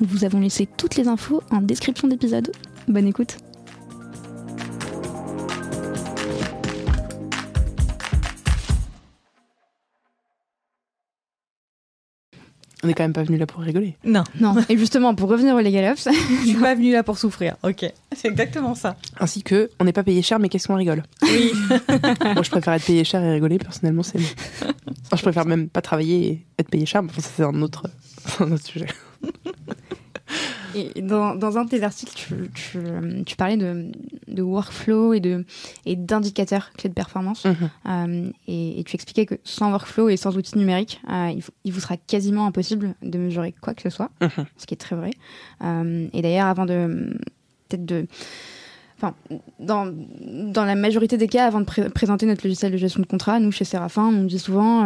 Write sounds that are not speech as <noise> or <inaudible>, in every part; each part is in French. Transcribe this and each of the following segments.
Nous vous avons laissé toutes les infos en description d'épisode. Bonne écoute On n'est quand même pas venu là pour rigoler. Non. Non, <laughs> et justement, pour revenir au Legal Ops, <laughs> Je suis pas venue là pour souffrir. Ok, c'est exactement ça. Ainsi que, on n'est pas payé cher, mais qu'est-ce qu'on rigole? Oui. <laughs> Moi, je préfère être payé cher et rigoler, personnellement, c'est mieux. Enfin, je préfère même pas travailler et être payé cher, mais enfin, ça, c'est un autre, c'est un autre sujet. Et dans, dans un de tes articles, tu, tu, tu parlais de, de workflow et de et d'indicateurs clés de performance. Mhm. Euh, et, et tu expliquais que sans workflow et sans outils numériques, euh, il, vous- il vous sera quasiment impossible de mesurer quoi que ce soit, Mhm. ce qui est très vrai. Euh, et d'ailleurs, avant de peut-être de Enfin, dans, dans la majorité des cas, avant de pré- présenter notre logiciel de gestion de contrat, nous, chez Séraphin, on dit souvent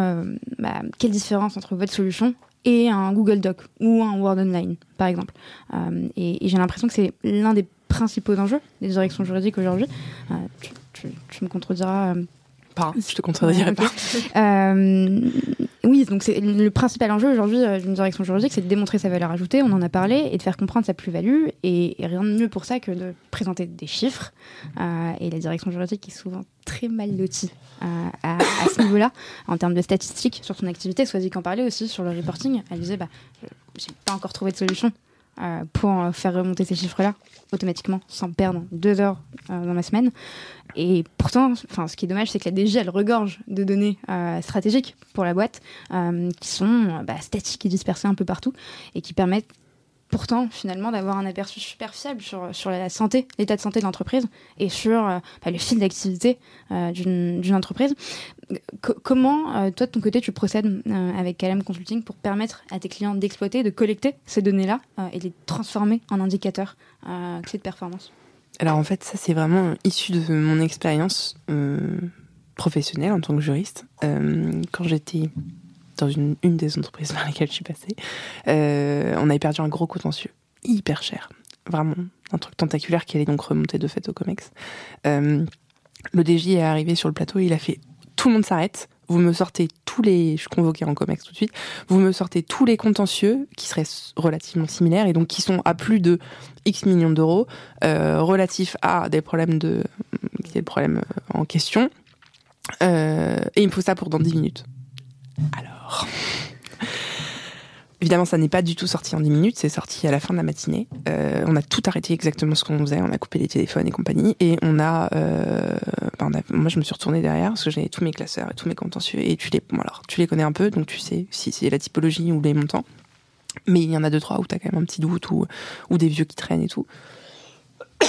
bah, quelle différence entre votre solution et un Google Doc ou un Word Online, par exemple. Euh, et et j'ai l'impression que c'est l'un des principaux enjeux des directions juridiques aujourd'hui. Euh, tu, tu- tu me contrediras. Pas, je te contredirai pas. Euh, oui, donc c'est le principal enjeu aujourd'hui euh, d'une direction juridique, c'est de démontrer sa valeur ajoutée, on en a parlé, et de faire comprendre sa plus-value. Et, et rien de mieux pour ça que de présenter des chiffres. Euh, et la direction juridique est souvent très mal lotie à, à ce niveau-là, en termes de statistiques sur son activité. Soisy qu'en parlait aussi sur le reporting. Elle disait, bah, je- j'ai pas encore trouvé de solution euh, pour euh, faire remonter ces chiffres-là automatiquement, sans perdre deux heures euh, dans ma semaine. Et pourtant, ce qui est dommage, c'est que la DG, elle regorge de données stratégiques pour la boîte, qui sont bah, statiques et dispersées un peu partout, et qui permettent pourtant finalement d'avoir un aperçu super fiable sur, la santé, l'état de santé de l'entreprise, et sur euh, bah, le fil d'activité euh, d'une entreprise. Co- comment, euh, toi, de ton côté, tu procèdes avec Calem Consulting pour permettre à tes clients d'exploiter, de collecter ces données-là et les transformer en indicateurs clés de performance? Alors en fait, ça c'est vraiment issu de mon expérience professionnelle en tant que juriste. Quand j'étais dans une, des entreprises par lesquelles je suis passée, euh, on avait perdu un gros contentieux, hyper cher. Vraiment, un truc tentaculaire qui allait donc remonter de fait au COMEX. Euh, le DJ est arrivé sur le plateau il a fait tout le monde s'arrête. Vous me sortez tous les. Je suis convoquée en COMEX tout de suite. Vous me sortez tous les contentieux qui seraient relativement similaires et donc qui sont à plus de X millions d'euros euh, relatifs à des problèmes de. qui est le problème en question. Et il me faut ça pour dans 10 minutes. Alors. Évidemment, ça n'est pas du tout sorti en 10 minutes, c'est sorti à la fin de la matinée. Euh, on a tout arrêté exactement ce qu'on faisait, on a coupé les téléphones et compagnie, et on a, euh, on a- moi je me suis retournée derrière parce que j'avais tous mes classeurs et tous mes contentieux, et tu les, tu les connais un peu, donc tu sais si c'est la typologie ou les montants. Mais il y en a deux trois où t'as quand même un petit doute ou, des vieux qui traînent et tout. <coughs>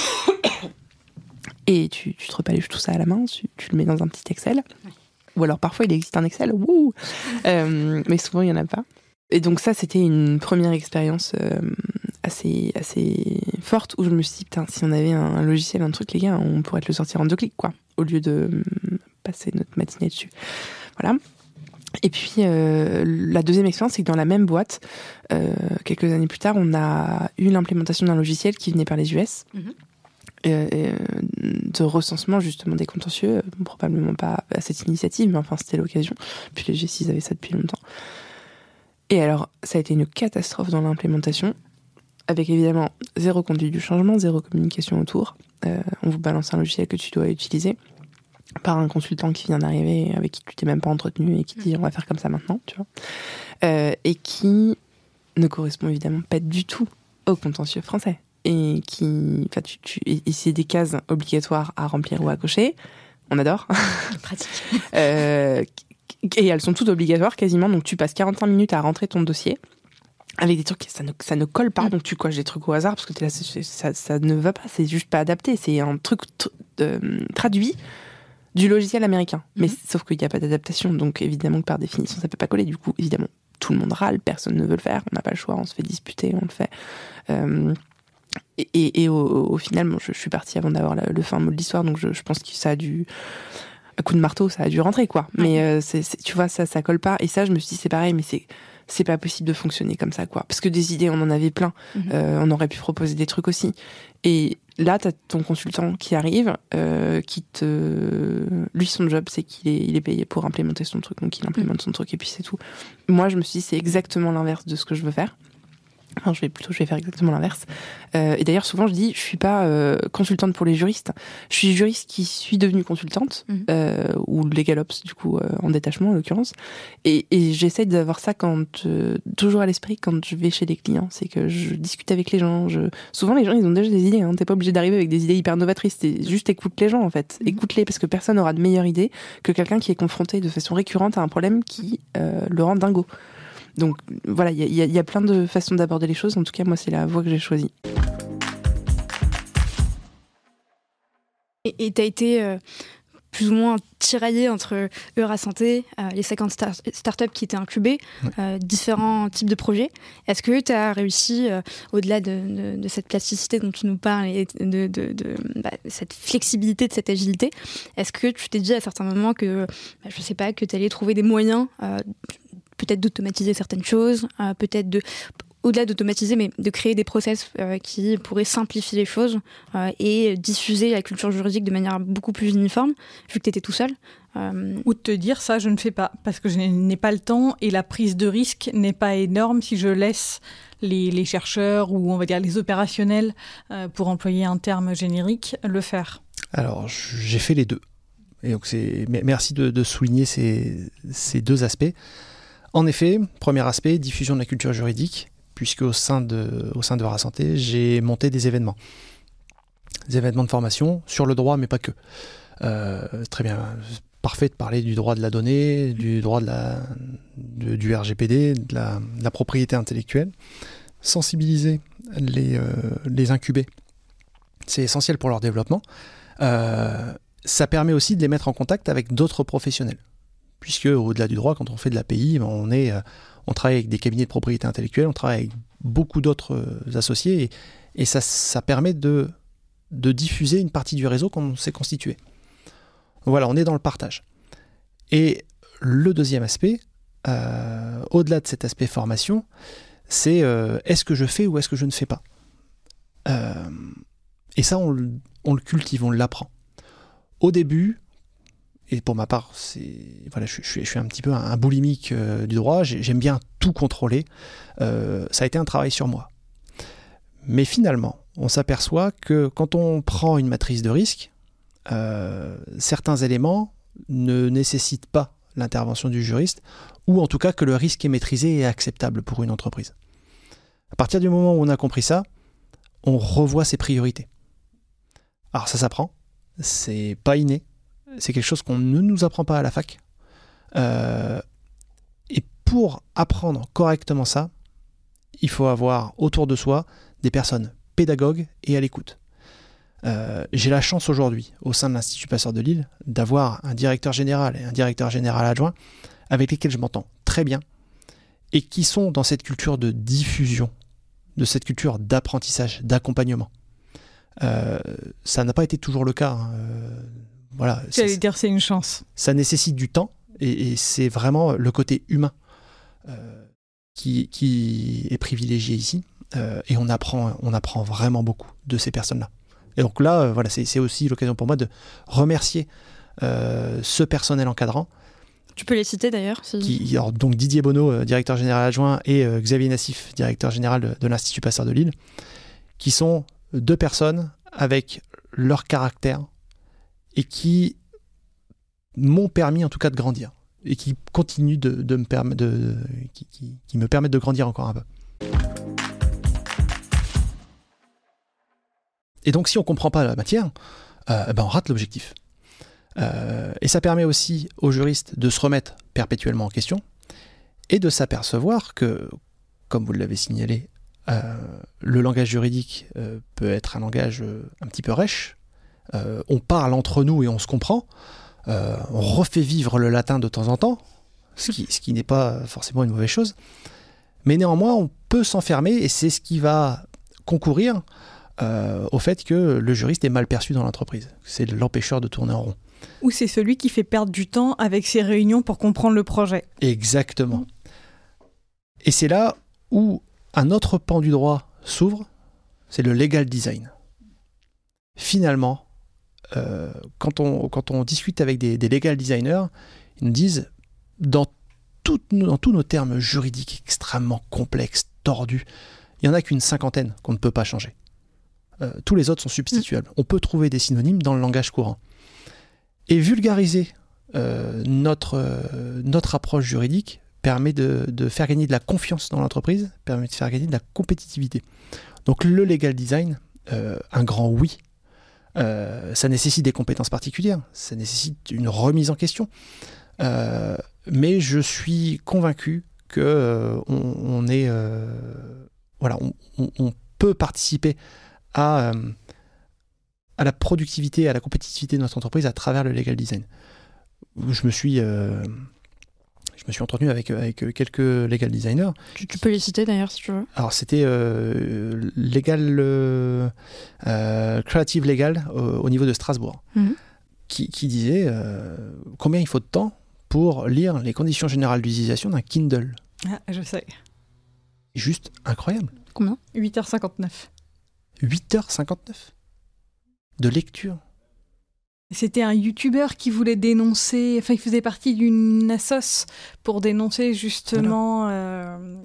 Et tu, te repaluches tout ça à la main, tu le mets dans un petit Excel. Ou alors parfois il existe un Excel, wouh Euh, mais souvent il n'y en a pas. Et donc ça, c'était une première expérience euh, assez, assez forte où je me suis dit, putain, si on avait un, logiciel, un truc, les gars, on pourrait te le sortir en deux clics, quoi, au lieu de hum, passer notre matinée dessus. Voilà. Et puis, euh, la deuxième expérience, c'est que dans la même boîte, quelques années plus tard, on a eu l'implémentation d'un logiciel qui venait par les US. Euh, de recensement justement des contentieux, probablement pas à cette initiative, mais enfin c'était l'occasion. Puis les G6 avaient ça depuis longtemps. Et alors, ça a été une catastrophe dans l'implémentation, avec évidemment zéro conduite du changement, zéro communication autour. on vous balance un logiciel que tu dois utiliser par un consultant qui vient d'arriver, avec qui tu t'es même pas entretenu et qui dit on va faire comme ça maintenant, tu vois. et qui ne correspond évidemment pas du tout au contentieux français et qui, enfin, tu, tu, et c'est des cases obligatoires à remplir ou à cocher. On adore. <laughs> Pratique. euh, et elles sont toutes obligatoires quasiment, donc tu passes 45 minutes à rentrer ton dossier avec des trucs ça ne, ça ne colle pas, mm. donc tu coches des trucs au hasard parce que es là, ça, ça, ne va pas, c'est juste pas adapté, c'est un truc euh, traduit du logiciel américain. Mais mm-hmm. sauf qu'il n'y a pas d'adaptation, donc évidemment que par définition ça peut pas coller. Du coup, évidemment, tout le monde râle, personne ne veut le faire, on n'a pas le choix, on se fait disputer, on le fait. Euh, et, au, final, je, suis partie avant d'avoir le fin mot de l'histoire, donc je, pense que ça a dû un coup de marteau, ça a dû rentrer, quoi. Mais euh, tu vois, ça, ça colle pas. Et ça, je me suis dit, c'est pareil, mais c'est c'est pas possible de fonctionner comme ça, quoi. Parce que des idées, on en avait plein. Mhm. Euh, on aurait pu proposer des trucs aussi. Et là, t'as ton consultant qui arrive, euh, qui te, lui, son job, c'est qu'il est, il est payé pour implémenter son truc, donc il implémente son truc et puis c'est tout. Moi, je me suis dit, c'est exactement l'inverse de ce que je veux faire je vais plutôt, je vais faire exactement l'inverse. Euh, et d'ailleurs, souvent, je dis, je suis pas euh, consultante pour les juristes. Je suis juriste qui suis devenue consultante mhm. euh, ou legal ops, du coup, euh, en détachement en l'occurrence. Et, et j'essaie d'avoir ça quand toujours à l'esprit quand je vais chez des clients, c'est que je discute avec les gens. Je... Souvent, les gens, ils ont déjà des idées. Hein. T'es pas obligé d'arriver avec des idées hyper novatrices. Juste écoute les gens en fait. Mhm. Écoute-les parce que personne n'aura de meilleure idée que quelqu'un qui est confronté de façon récurrente à un problème qui le rend dingo. Donc voilà, il y, a plein de façons d'aborder les choses. En tout cas, moi, c'est la voie que j'ai choisie. Et tu as été euh, plus ou moins tiraillé entre Eura Santé, euh, les 50 startups qui étaient incubées, euh, différents types de projets. Est-ce que tu as réussi, au-delà de, cette plasticité dont tu nous parles et de, bah, cette flexibilité, de cette agilité, est-ce que tu t'es dit à certains moments que, bah, je sais pas, que tu allais trouver des moyens peut-être d'automatiser certaines choses, euh, peut-être de au-delà d'automatiser, mais de créer des process euh, qui pourraient simplifier les choses euh, et diffuser la culture juridique de manière beaucoup plus uniforme, vu que tu étais tout seul. Ou de te dire ça, je ne fais pas, parce que je n'ai pas le temps et la prise de risque n'est pas énorme si je laisse les, les, chercheurs ou on va dire les opérationnels, pour employer un terme générique, le faire. Alors, j'ai fait les deux. Et donc, merci de, de souligner ces, ces deux aspects. En effet, premier aspect, diffusion de la culture juridique, puisque au sein de, au sein de Santé, j'ai monté des événements. Des événements de formation sur le droit, mais pas que. Euh, très bien, parfait de parler du droit de la donnée, du droit du RGPD, de la, propriété intellectuelle. Sensibiliser les, euh, les incubés, c'est essentiel pour leur développement. Euh, ça permet aussi de les mettre en contact avec d'autres professionnels puisque au-delà du droit, quand on fait de l'API, ben, on, euh, on travaille avec des cabinets de propriété intellectuelle, on travaille avec beaucoup d'autres euh, associés, et, ça, permet de, diffuser une partie du réseau qu'on s'est constitué. Voilà, on est dans le partage. Et le deuxième aspect, euh, au-delà de cet aspect formation, c'est est-ce que je fais ou est-ce que je ne fais pas? Et ça, on le cultive, on l'apprend. Au début, et pour ma part, c'est voilà, je, suis un petit peu un, boulimique euh, du droit. J'aime bien tout contrôler. Euh, ça a été un travail sur moi. Mais finalement, on s'aperçoit que quand on prend une matrice de risque, euh, certains éléments ne nécessitent pas l'intervention du juriste, ou en tout cas que le risque est maîtrisé et acceptable pour une entreprise. À partir du moment où on a compris ça, on revoit ses priorités. Alors ça s'apprend, c'est pas inné, c'est quelque chose qu'on ne nous apprend pas à la fac. Euh, et pour apprendre correctement ça, il faut avoir autour de soi des personnes pédagogues et à l'écoute. Euh, j'ai la chance aujourd'hui, au sein de l'Institut Passeur de Lille, d'avoir un directeur général et un directeur général adjoint avec lesquels je m'entends très bien et qui sont dans cette culture de diffusion, de cette culture d'apprentissage, d'accompagnement. Euh, ça n'a pas été toujours le cas. Hein voilà. J'allais dire c'est une chance. Ça nécessite du temps et, c'est vraiment le côté humain euh, qui, qui, est privilégié ici. Euh, et on apprend, on apprend vraiment beaucoup de ces personnes-là. Et donc là, voilà, c'est aussi l'occasion pour moi de remercier ce personnel encadrant. Tu peux les citer d'ailleurs Donc Didier Bonneau, directeur général adjoint, et Xavier Nassif, directeur général de l'Institut Pasteur de Lille, qui sont deux personnes avec leur caractère et qui m'ont permis en tout cas de grandir et qui continuent de, me permettre de, qui, me permettent de grandir encore un peu. Et donc si on ne comprend pas la matière, euh, ben on rate l'objectif. Euh, et ça permet aussi aux juristes de se remettre perpétuellement en question et de s'apercevoir que, comme vous l'avez signalé, euh, le langage juridique peut être un langage un petit peu rêche. On parle entre nous et on se comprend. Euh, on refait vivre le latin de temps en temps, ce qui, n'est pas forcément une mauvaise chose. Mais néanmoins, on peut s'enfermer et c'est ce qui va concourir euh, au fait que le juriste est mal perçu dans l'entreprise. C'est l'empêcheur de tourner en rond. Ou c'est celui qui fait perdre du temps avec ses réunions pour comprendre le projet. Exactement. Et c'est là où un autre pan du droit s'ouvre, c'est le legal design. Finalement, euh, quand, on, quand on discute avec des, legal designers, ils nous disent, dans, dans tous nos termes juridiques extrêmement complexes, tordus, il n'y en a qu'une cinquantaine qu'on ne peut pas changer. Euh, tous les autres sont substituables. On peut trouver des synonymes dans le langage courant. Et vulgariser euh, notre, notre approche juridique permet de, de, faire gagner de la confiance dans l'entreprise, permet de faire gagner de la compétitivité. Donc le legal design, un grand oui euh, ça nécessite des compétences particulières, ça nécessite une remise en question. Euh, mais je suis convaincu que euh, on, est, voilà, on, peut participer à, à la productivité, à la compétitivité de notre entreprise à travers le legal design. Je me suis je me suis entretenu avec, avec quelques legal designers. Tu, peux les citer d'ailleurs si tu veux. Alors c'était euh, legal, euh, euh, creative legal au, niveau de Strasbourg, mhm. qui, qui, disait combien il faut de temps pour lire les conditions générales d'utilisation d'un Kindle. Ah, je sais. Juste incroyable. Combien? 8h59. 8h59 de lecture. C'était un youtubeur qui voulait dénoncer, enfin il faisait partie d'une assos pour dénoncer justement... Euh,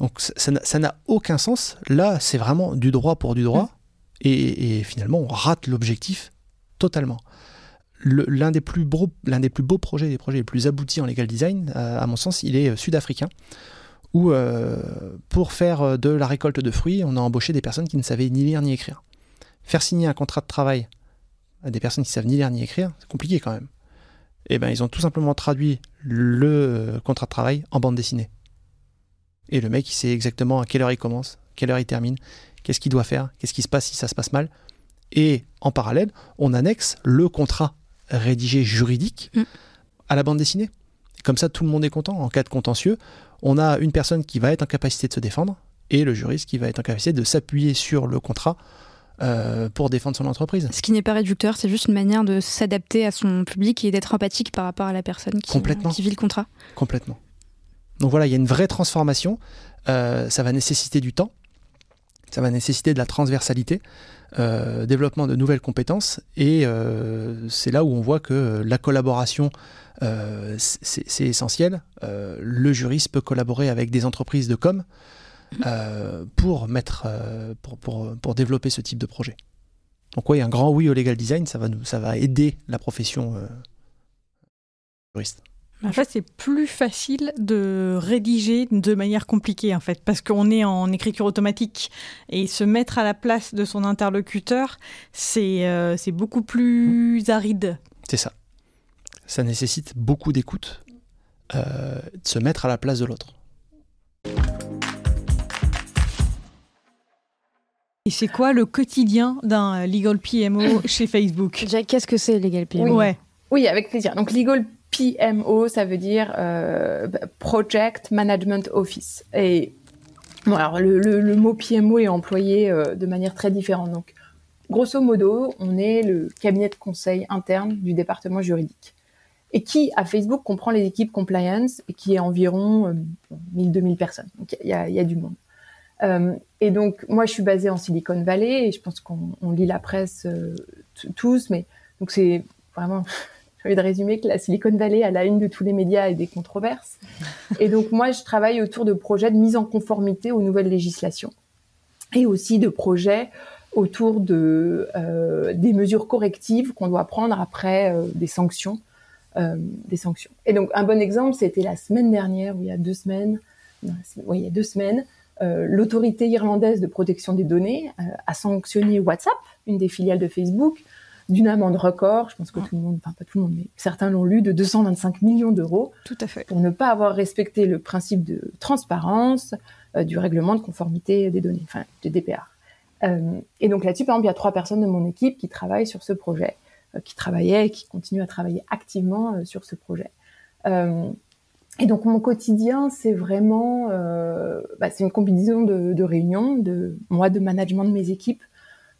Donc ça n'a aucun sens. Là, c'est vraiment du droit pour du droit. Mm. Et, finalement, on rate l'objectif totalement. L'un des, plus beaux, des plus beaux projets, des projets les plus aboutis en legal design, à, mon sens, il est euh, sud-africain, où euh, pour faire de la récolte de fruits, on a embauché des personnes qui ne savaient ni lire ni écrire. Faire signer un contrat de travail à des personnes qui savent ni lire ni écrire, c'est compliqué quand même. Et eh ben ils ont tout simplement traduit le euh, contrat de travail en bande dessinée. Et le mec, il sait exactement à quelle heure il commence, quelle heure il termine, qu'est-ce qu'il doit faire, qu'est-ce qui se passe si ça se passe mal. Et en parallèle, on annexe le contrat rédigé juridique mm. à la bande dessinée. comme ça, tout le monde est content. En cas de contentieux, on a une personne qui va être en capacité de se défendre et le juriste qui va être en capacité de s'appuyer sur le contrat euh, pour défendre son entreprise. Ce qui n'est pas réducteur, c'est juste une manière de s'adapter à son public et d'être empathique par rapport à la personne qui, qui vit le contrat. Complètement. Donc voilà, il y a une vraie transformation. Euh, ça va nécessiter du temps, ça va nécessiter de la transversalité, euh, développement de nouvelles compétences, et c'est là où on voit que la collaboration, c'est essentiel. le juriste peut collaborer avec des entreprises de com, euh, pour, mettre, euh, pour, pour, pour, développer ce type de projet. Donc oui, un grand oui au legal design, ça va, nous, ça va aider la profession euh, juriste. En fait, c'est plus facile de rédiger de manière compliquée, en fait, parce qu'on est en écriture automatique. Et se mettre à la place de son interlocuteur, c'est c'est beaucoup plus aride. C'est ça. Ça nécessite beaucoup d'écoute, de se mettre à la place de l'autre. Et c'est quoi le quotidien d'un legal PMO <laughs> chez Facebook? Jack, qu'est-ce que c'est legal PMO oui. Ouais. oui, avec plaisir. Donc legal PMO, ça veut dire euh, Project Management Office. Et bon, alors, le, mot PMO est employé euh, de manière très différente. Donc, grosso modo, on est le cabinet de conseil interne du département juridique. Et qui, à Facebook, comprend les équipes compliance et qui est environ 1000-2000 euh, personnes. Donc, il y, y a, du monde. Et donc, moi, je suis basée en Silicon Valley et je pense qu'on lit la presse tous, mais donc c'est vraiment <laughs> j'ai envie de résumer que la Silicon Valley a la une de tous les médias et des controverses. <laughs> Et donc moi, je travaille autour de projets de mise en conformité aux nouvelles législations et aussi de projets autour de euh, des mesures correctives qu'on doit prendre après euh, des sanctions, euh, des sanctions. Et donc un bon exemple, c'était la semaine dernière, ou il y a deux semaines, oui, il y a deux semaines, l'autorité irlandaise de protection des données a sanctionné WhatsApp, une des filiales de Facebook, d'une amende record. Je pense que tout le monde, enfin pas tout le monde, mais certains l'ont lu, de 225 millions d'euros. Tout à fait. Pour ne pas avoir respecté le principe de transparence euh, du règlement de conformité des données, enfin du DPR. Euh, et donc là-dessus, par exemple, il y a trois personnes de mon équipe qui travaillent sur ce projet, euh, qui travaillaient et qui continuent à travailler activement euh, sur ce projet. Euh, et donc mon quotidien, c'est vraiment, bah, c'est une combinaison de, de réunions, de moi de management de mes équipes,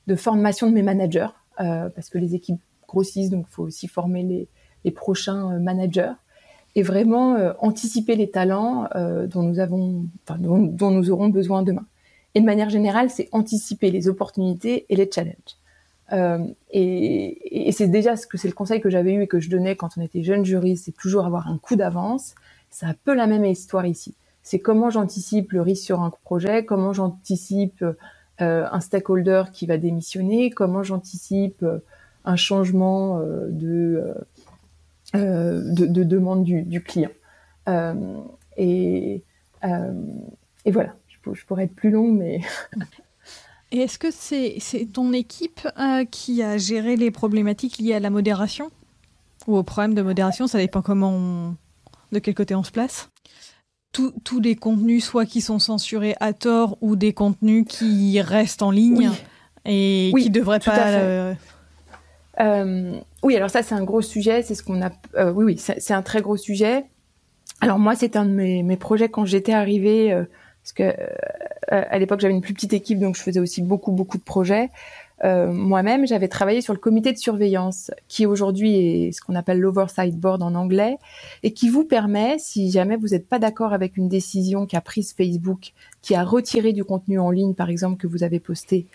de formation de mes managers, euh, parce que les équipes grossissent, donc il faut aussi former les, les prochains euh, managers et vraiment euh, anticiper les talents dont nous avons, enfin, dont, dont, nous aurons besoin demain. Et de manière générale, c'est anticiper les opportunités et les challenges. Euh, et, et c'est déjà ce que c'est le conseil que j'avais eu et que je donnais quand on était jeune juriste, c'est toujours avoir un coup d'avance. C'est un peu la même histoire ici. C'est comment j'anticipe le risque sur un projet, comment j'anticipe euh, un stakeholder qui va démissionner, comment j'anticipe euh, un changement euh, de, de, de, demande du, du client. et, et voilà, je, pourrais être plus longue, mais... <laughs> Et est-ce que c'est ton équipe qui a géré les problématiques liées à la modération? Ou aux problèmes de modération Ça dépend comment on, de quel côté on se place? Tous les contenus, soit qui sont censurés à tort, ou des contenus qui restent en ligne et qui ne devraient pas. Euh... Euh, oui, alors ça, c'est un gros sujet. C'est ce qu'on a. Euh, oui, oui, c'est un très gros sujet. Alors moi, c'est un de mes, mes, projets quand j'étais arrivée, parce que à l'époque, j'avais une plus petite équipe, donc je faisais aussi beaucoup, beaucoup de projets. Euh, moi-même, j'avais travaillé sur le comité de surveillance, qui aujourd'hui est ce qu'on appelle l'oversight board en anglais, et qui vous permet, si jamais vous n'êtes pas d'accord avec une décision qu'a prise Facebook, qui a retiré du contenu en ligne, par exemple, que vous avez posté,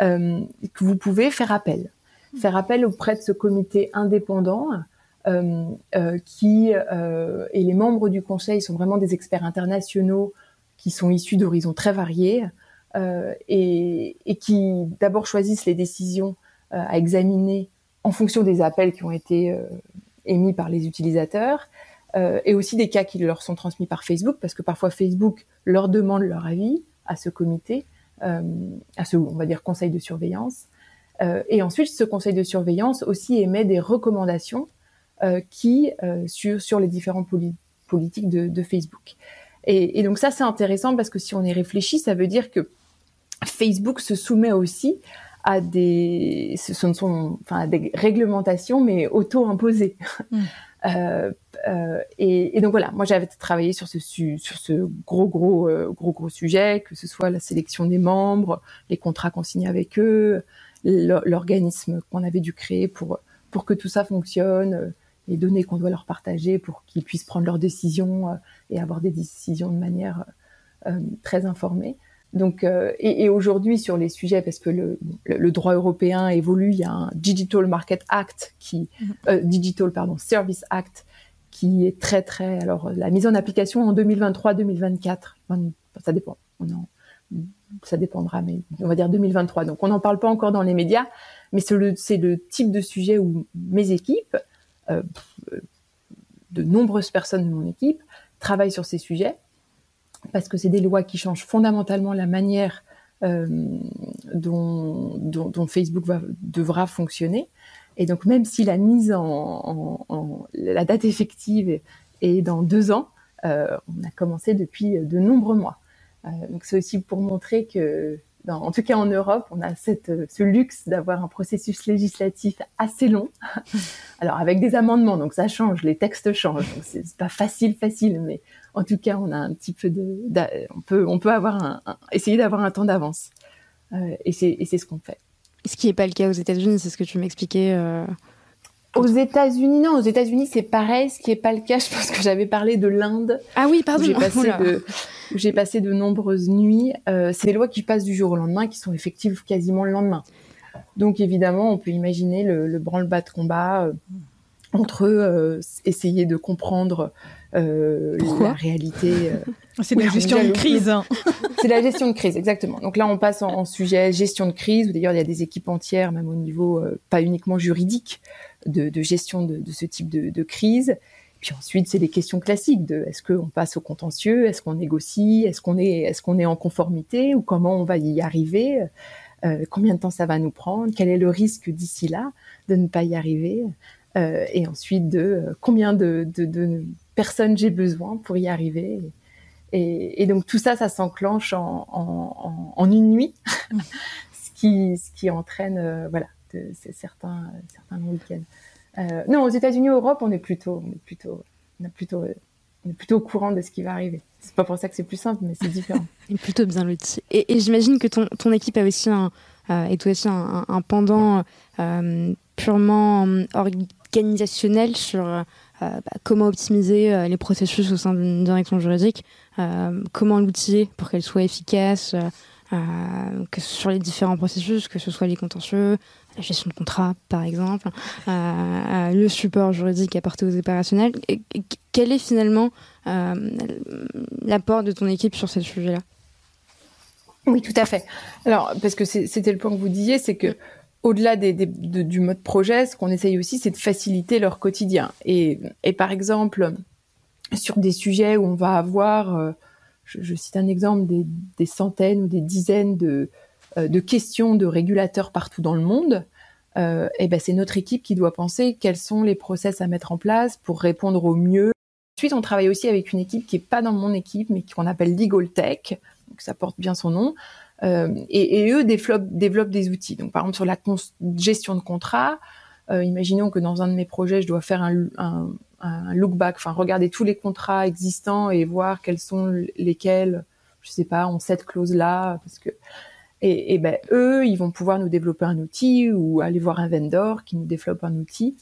euh, que vous pouvez faire appel. Faire appel auprès de ce comité indépendant, euh, qui et les membres du conseil sont vraiment des experts internationaux qui sont issus d'horizons très variés et, et, qui d'abord choisissent les décisions euh, à examiner en fonction des appels qui ont été euh, émis par les utilisateurs et aussi des cas qui leur sont transmis par Facebook parce que parfois Facebook leur demande leur avis à ce comité, à ce on va dire conseil de surveillance. et ensuite, ce conseil de surveillance aussi émet des recommandations qui sur les différentes politiques de, de Facebook. Et, et, donc ça, c'est intéressant parce que si on y réfléchit, ça veut dire que Facebook se soumet aussi à des, ce ne sont, enfin, des réglementations, mais auto-imposées. Mm. <laughs> Euh, euh, et, et, donc voilà, moi j'avais travaillé sur ce sur ce gros gros euh, gros gros sujet, que ce soit la sélection des membres, les contrats qu'on signe avec eux, l'organisme qu'on avait dû créer pour pour que tout ça fonctionne, les données qu'on doit leur partager pour qu'ils puissent prendre leurs décisions et avoir des décisions de manière très informée. Donc, euh, et, et aujourd'hui sur les sujets, parce que le, le, droit européen évolue, il y a un Digital Market Act qui, mhm. euh, Digital pardon, Service Act qui est très très. Alors la mise en application en 2023-2024, ça dépend. On en, ça dépendra, mais on va dire 2023. Donc on n'en parle pas encore dans les médias, mais c'est le, le type de sujet où mes équipes, euh, de nombreuses personnes de mon équipe, travaillent sur ces sujets parce que c'est des lois qui changent fondamentalement la manière euh, dont, Facebook devra fonctionner. Et donc même si la mise en, la date effective est dans deux ans, euh, on a commencé depuis de nombreux mois. Euh, donc c'est aussi pour montrer que, en tout cas en Europe, on a ce luxe d'avoir un processus législatif assez long. <laughs> Alors avec des amendements, donc ça change, les textes changent, donc c'est pas facile, facile, mais en tout cas, on a un petit peu de, on peut, on peut avoir un, essayer d'avoir un temps d'avance. Euh, et c'est, ce qu'on fait. Ce qui n'est pas le cas aux États-Unis, c'est ce que tu m'expliquais. Euh... Aux États-Unis, non. Aux États-Unis, c'est pareil. Ce qui est pas le cas, je pense que j'avais parlé de l'Inde. Ah oui, pardon. J'ai passé de, j'ai passé de nombreuses nuits. Euh, c'est des lois qui passent du jour au lendemain, qui sont effectives quasiment le lendemain. Donc évidemment, on peut imaginer le, le branle-bas de combat euh, entre eux, essayer de comprendre euh, la réalité. Euh, <laughs> c'est la gestion de crise. Hein. <laughs> c'est la gestion de crise, exactement. Donc là, on passe en, sujet gestion de crise, où d'ailleurs, il y a des équipes entières, même au niveau euh, pas uniquement juridique, de, de gestion de, de, ce type de, de crise. Puis ensuite, c'est des questions classiques de est-ce qu'on passe au contentieux, est-ce qu'on négocie, est-ce qu'on est, est-ce qu'on est en conformité? Ou comment on va y arriver, euh, combien de temps ça va nous prendre, quel est le risque d'ici là de ne pas y arriver, euh, et ensuite de combien de, de, de personne j'ai besoin pour y arriver. Et, et, donc tout ça, ça s'enclenche en, en, en, une nuit, <laughs> ce qui, ce qui entraîne, euh, voilà, c'est certains, certains week-ends. Euh, non, aux États-Unis, Europe, on est plutôt, on est plutôt, on est plutôt, on est plutôt au courant de ce qui va arriver. C'est pas pour ça que c'est plus simple, mais c'est différent. <laughs> et plutôt bien l'outil. Et, et j'imagine que ton, ton équipe a aussi un, euh, est aussi un, un pendant euh, purement organisationnel sur euh, bah, comment optimiser euh, les processus au sein d'une direction juridique, euh, comment l'outiller pour qu'elle soit efficace, sur les différents processus, que ce soit les contentieux, la gestion de contrat par exemple, le support juridique apporté aux opérationnels. quel est finalement l'apport de ton équipe sur ce sujet-là oui, tout à fait. Alors, parce que c'était le point que vous disiez, c'est que au-delà du mode projet, ce qu'on essaye aussi, c'est de faciliter leur quotidien. Et, par exemple, sur des sujets où on va avoir, euh, je, cite un exemple, des, centaines ou des dizaines de, euh, de, questions de régulateurs partout dans le monde, euh, et ben c'est notre équipe qui doit penser quels sont les process à mettre en place pour répondre au mieux. Ensuite, on travaille aussi avec une équipe qui est pas dans mon équipe, mais qu'on appelle Legal Tech, donc ça porte bien son nom, et, et, eux développent, des outils. Donc, par exemple, sur la gestion de contrat, euh, imaginons que dans un de mes projets, je dois faire un, look back, enfin regarder tous les contrats existants et voir quels sont lesquels, je sais pas, ont cette clause là, parce que et, ben eux, ils vont pouvoir nous développer un outil ou aller voir un vendor qui nous développe un outil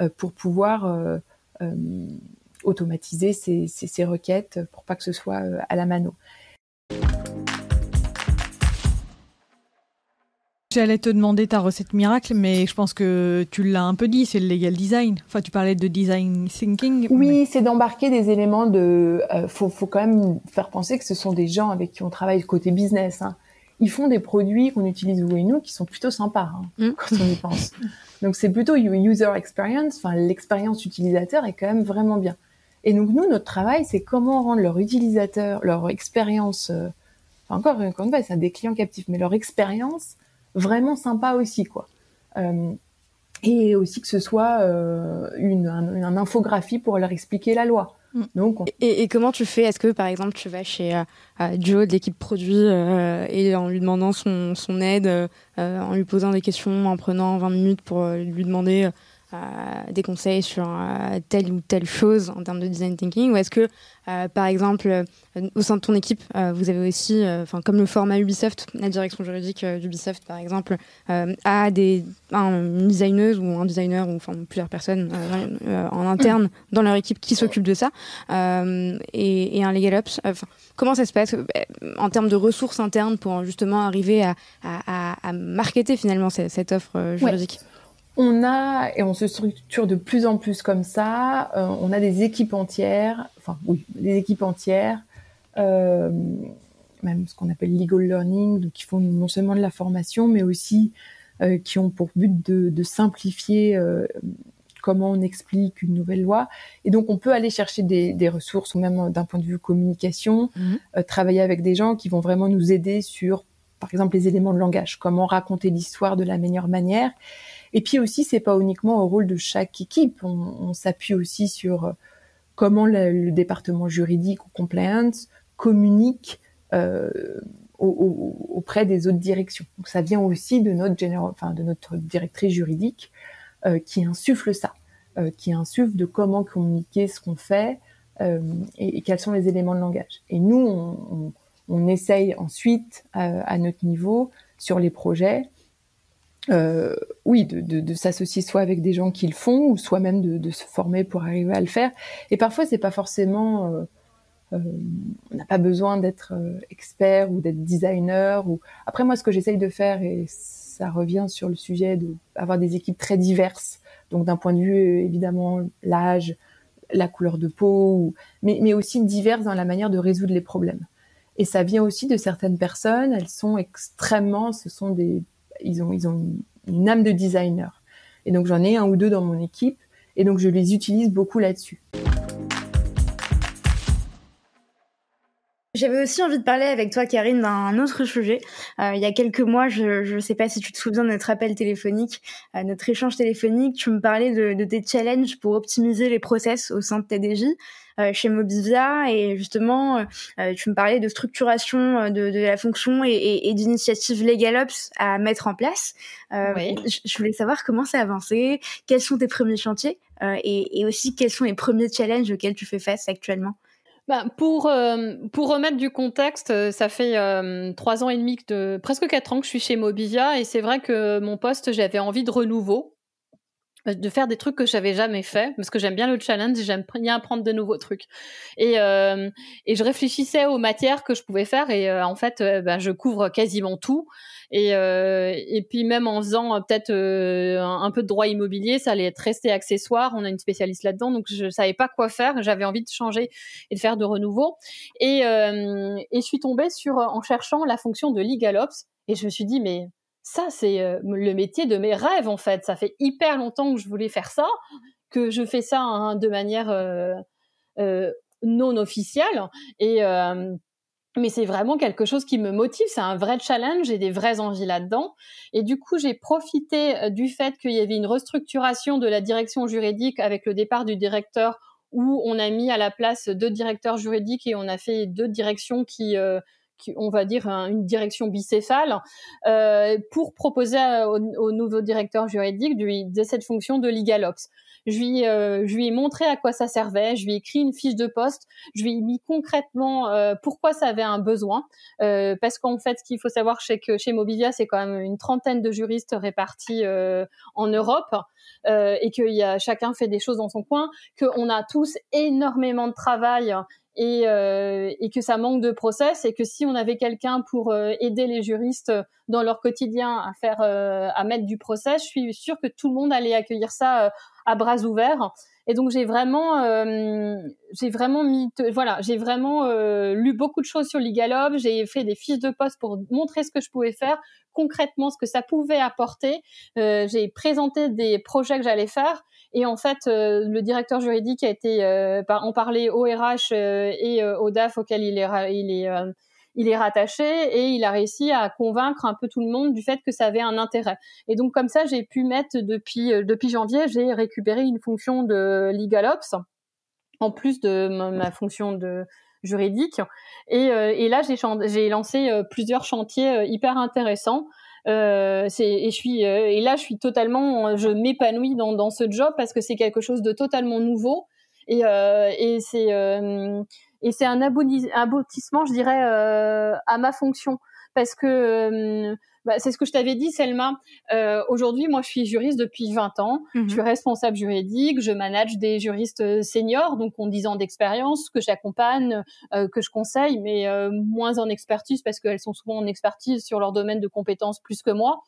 euh, pour pouvoir euh, euh, automatiser ces, ces, requêtes pour pas que ce soit euh, à la mano. J'allais te demander ta recette miracle, mais je pense que tu l'as un peu dit, c'est le legal design. Enfin, tu parlais de design thinking. Oui, c'est d'embarquer des éléments de. Euh, faut, faut quand même faire penser que ce sont des gens avec qui on travaille côté business. Hein. Ils font des produits qu'on utilise vous et nous qui sont plutôt sympas hein, mm. quand on y pense. Donc c'est plutôt user experience. Enfin, l'expérience utilisateur est quand même vraiment bien. Et donc nous, notre travail, c'est comment rendre leur utilisateur, leur expérience. Euh, enfin, encore, encore une fois, c'est des clients captifs, mais leur expérience vraiment sympa aussi, quoi. Euh, et aussi que ce soit euh, une, un, infographie pour leur expliquer la loi. Mm. Donc, et, et, comment tu fais? Est-ce que par exemple tu vas chez euh, Joe de l'équipe produit euh, et en lui demandant son, son aide, euh, en lui posant des questions, en prenant 20 minutes pour lui demander des conseils sur telle ou telle chose en termes de design thinking Ou est-ce que, par exemple, au sein de ton équipe, vous avez aussi, comme le format Ubisoft, la direction juridique d'Ubisoft, par exemple, a des, un, une designeuse ou un designer, ou plusieurs personnes en interne <clears throat> dans leur équipe qui s'occupent de ça, et, et, un legal ops. Comment ça se passe en termes de ressources internes pour justement arriver à, à, à, à marketer finalement cette, cette offre juridique? On a, et on se structure de plus en plus comme ça, euh, on a des équipes entières, enfin oui, des équipes entières, euh, même ce qu'on appelle legal learning, donc qui font non seulement de la formation, mais aussi euh, qui ont pour but de, de simplifier comment on explique une nouvelle loi. Et donc on peut aller chercher des, des ressources, ou même d'un point de vue communication, mmh. Euh, travailler avec des gens qui vont vraiment nous aider sur, par exemple, les éléments de langage, comment raconter l'histoire de la meilleure manière. Et puis aussi, c'est pas uniquement au rôle de chaque équipe. On, s'appuie aussi sur euh, comment le, département juridique ou compliance communique euh, au, au, auprès des autres directions. Donc ça vient aussi de notre directrice juridique euh, qui insuffle ça, qui insuffle de comment communiquer ce qu'on fait et, quels sont les éléments de langage. Et nous, on essaye ensuite à notre niveau sur les projets euh, oui, de, de, de s'associer soit avec des gens qui le font, ou soit même de, de se former pour arriver à le faire. Et parfois, c'est pas forcément, euh, euh, on n'a pas besoin d'être euh, expert ou d'être designer. Ou après, moi, ce que j'essaye de faire, et ça revient sur le sujet d'avoir des équipes très diverses. Donc, d'un point de vue évidemment l'âge, la couleur de peau, ou... mais, mais aussi diverses dans la manière de résoudre les problèmes. Et ça vient aussi de certaines personnes. Elles sont extrêmement, ce sont des ils ont, ils ont une âme de designer. Et donc j'en ai un ou deux dans mon équipe, et donc je les utilise beaucoup là-dessus. J'avais aussi envie de parler avec toi, Karine, d'un autre sujet. Euh, il y a quelques mois, je ne sais pas si tu te souviens de notre appel téléphonique, euh, notre échange téléphonique, tu me parlais de, de, tes challenges pour optimiser les process au sein de TDJ. Euh, chez Mobivia et justement euh, euh, tu me parlais de structuration de, de la fonction et, et, et d'initiatives LegalOps à mettre en place. Oui. Je voulais savoir comment ça a avancé, quels sont tes premiers chantiers et, et aussi quels sont les premiers challenges auxquels tu fais face actuellement. Bah, pour, euh, pour remettre du contexte, ça fait euh, trois ans et demi, de, presque quatre ans que je suis chez Mobivia et c'est vrai que mon poste, j'avais envie de renouveau de faire des trucs que j'avais jamais fait parce que j'aime bien le challenge j'aime bien apprendre de nouveaux trucs. Et euh, et je réfléchissais aux matières que je pouvais faire et euh, en fait euh, ben, je couvre quasiment tout. Et euh, et puis même en faisant euh, peut-être un, un, peu de droit immobilier ça allait être resté accessoire. On a une spécialiste là-dedans donc je savais pas quoi faire. J'avais envie de changer et de faire de renouveau. Et et je suis tombée sur en cherchant la fonction de LegalOps et je me suis dit mais ça, c'est euh, le métier de mes rêves, en fait. Ça fait hyper longtemps que je voulais faire ça, que je fais ça hein, de manière euh, euh, non officielle. Et, mais c'est vraiment quelque chose qui me motive. C'est un vrai challenge. J'ai des vraies envies là-dedans. Et du coup, j'ai profité du fait qu'il y avait une restructuration de la direction juridique avec le départ du directeur où on a mis à la place deux directeurs juridiques et on a fait deux directions qui on va dire une direction bicéphale, euh, pour proposer au, au, nouveau directeur juridique de, de cette fonction de LegalOps. Je lui, euh, je lui ai montré à quoi ça servait, je lui ai écrit une fiche de poste, je lui ai mis concrètement euh, pourquoi ça avait un besoin, parce qu'en fait, ce qu'il faut savoir, c'est que chez Mobivia, c'est quand même une trentaine de juristes répartis en Europe. Et que y a, chacun fait des choses dans son coin, qu'on a tous énormément de travail et, euh, et, que ça manque de process et que si on avait quelqu'un pour euh, aider les juristes dans leur quotidien à faire euh, à mettre du process, je suis sûre que tout le monde allait accueillir ça euh, à bras ouverts. Et donc j'ai vraiment euh, j'ai vraiment mis voilà j'ai vraiment lu beaucoup de choses sur LegalOps, j'ai fait des fiches de poste pour montrer ce que je pouvais faire concrètement ce que ça pouvait apporter. j'ai présenté des projets que j'allais faire et en fait, euh, le directeur juridique a été euh, en parler au RH euh, et au DAF auquel il est, il est, il est rattaché et il a réussi à convaincre un peu tout le monde du fait que ça avait un intérêt. Et donc comme ça, j'ai pu mettre depuis depuis janvier, j'ai récupéré une fonction de LegalOps en plus de ma, ma fonction de juridique. Et, et là, j'ai lancé plusieurs chantiers hyper intéressants. Euh, et je suis euh, et là je suis totalement, je m'épanouis dans, dans ce job parce que c'est quelque chose de totalement nouveau et, euh, et c'est euh, et c'est un aboutissement, je dirais, à ma fonction parce que bah, c'est ce que je t'avais dit, Selma. Euh, Aujourd'hui, moi, je suis juriste depuis 20 ans. -hmm. Je suis responsable juridique. Je manage des juristes euh, seniors, donc ont 10 ans d'expérience, que j'accompagne, euh, que je conseille, mais euh, moins en expertise parce qu'elles sont souvent en expertise sur leur domaine de compétences plus que moi.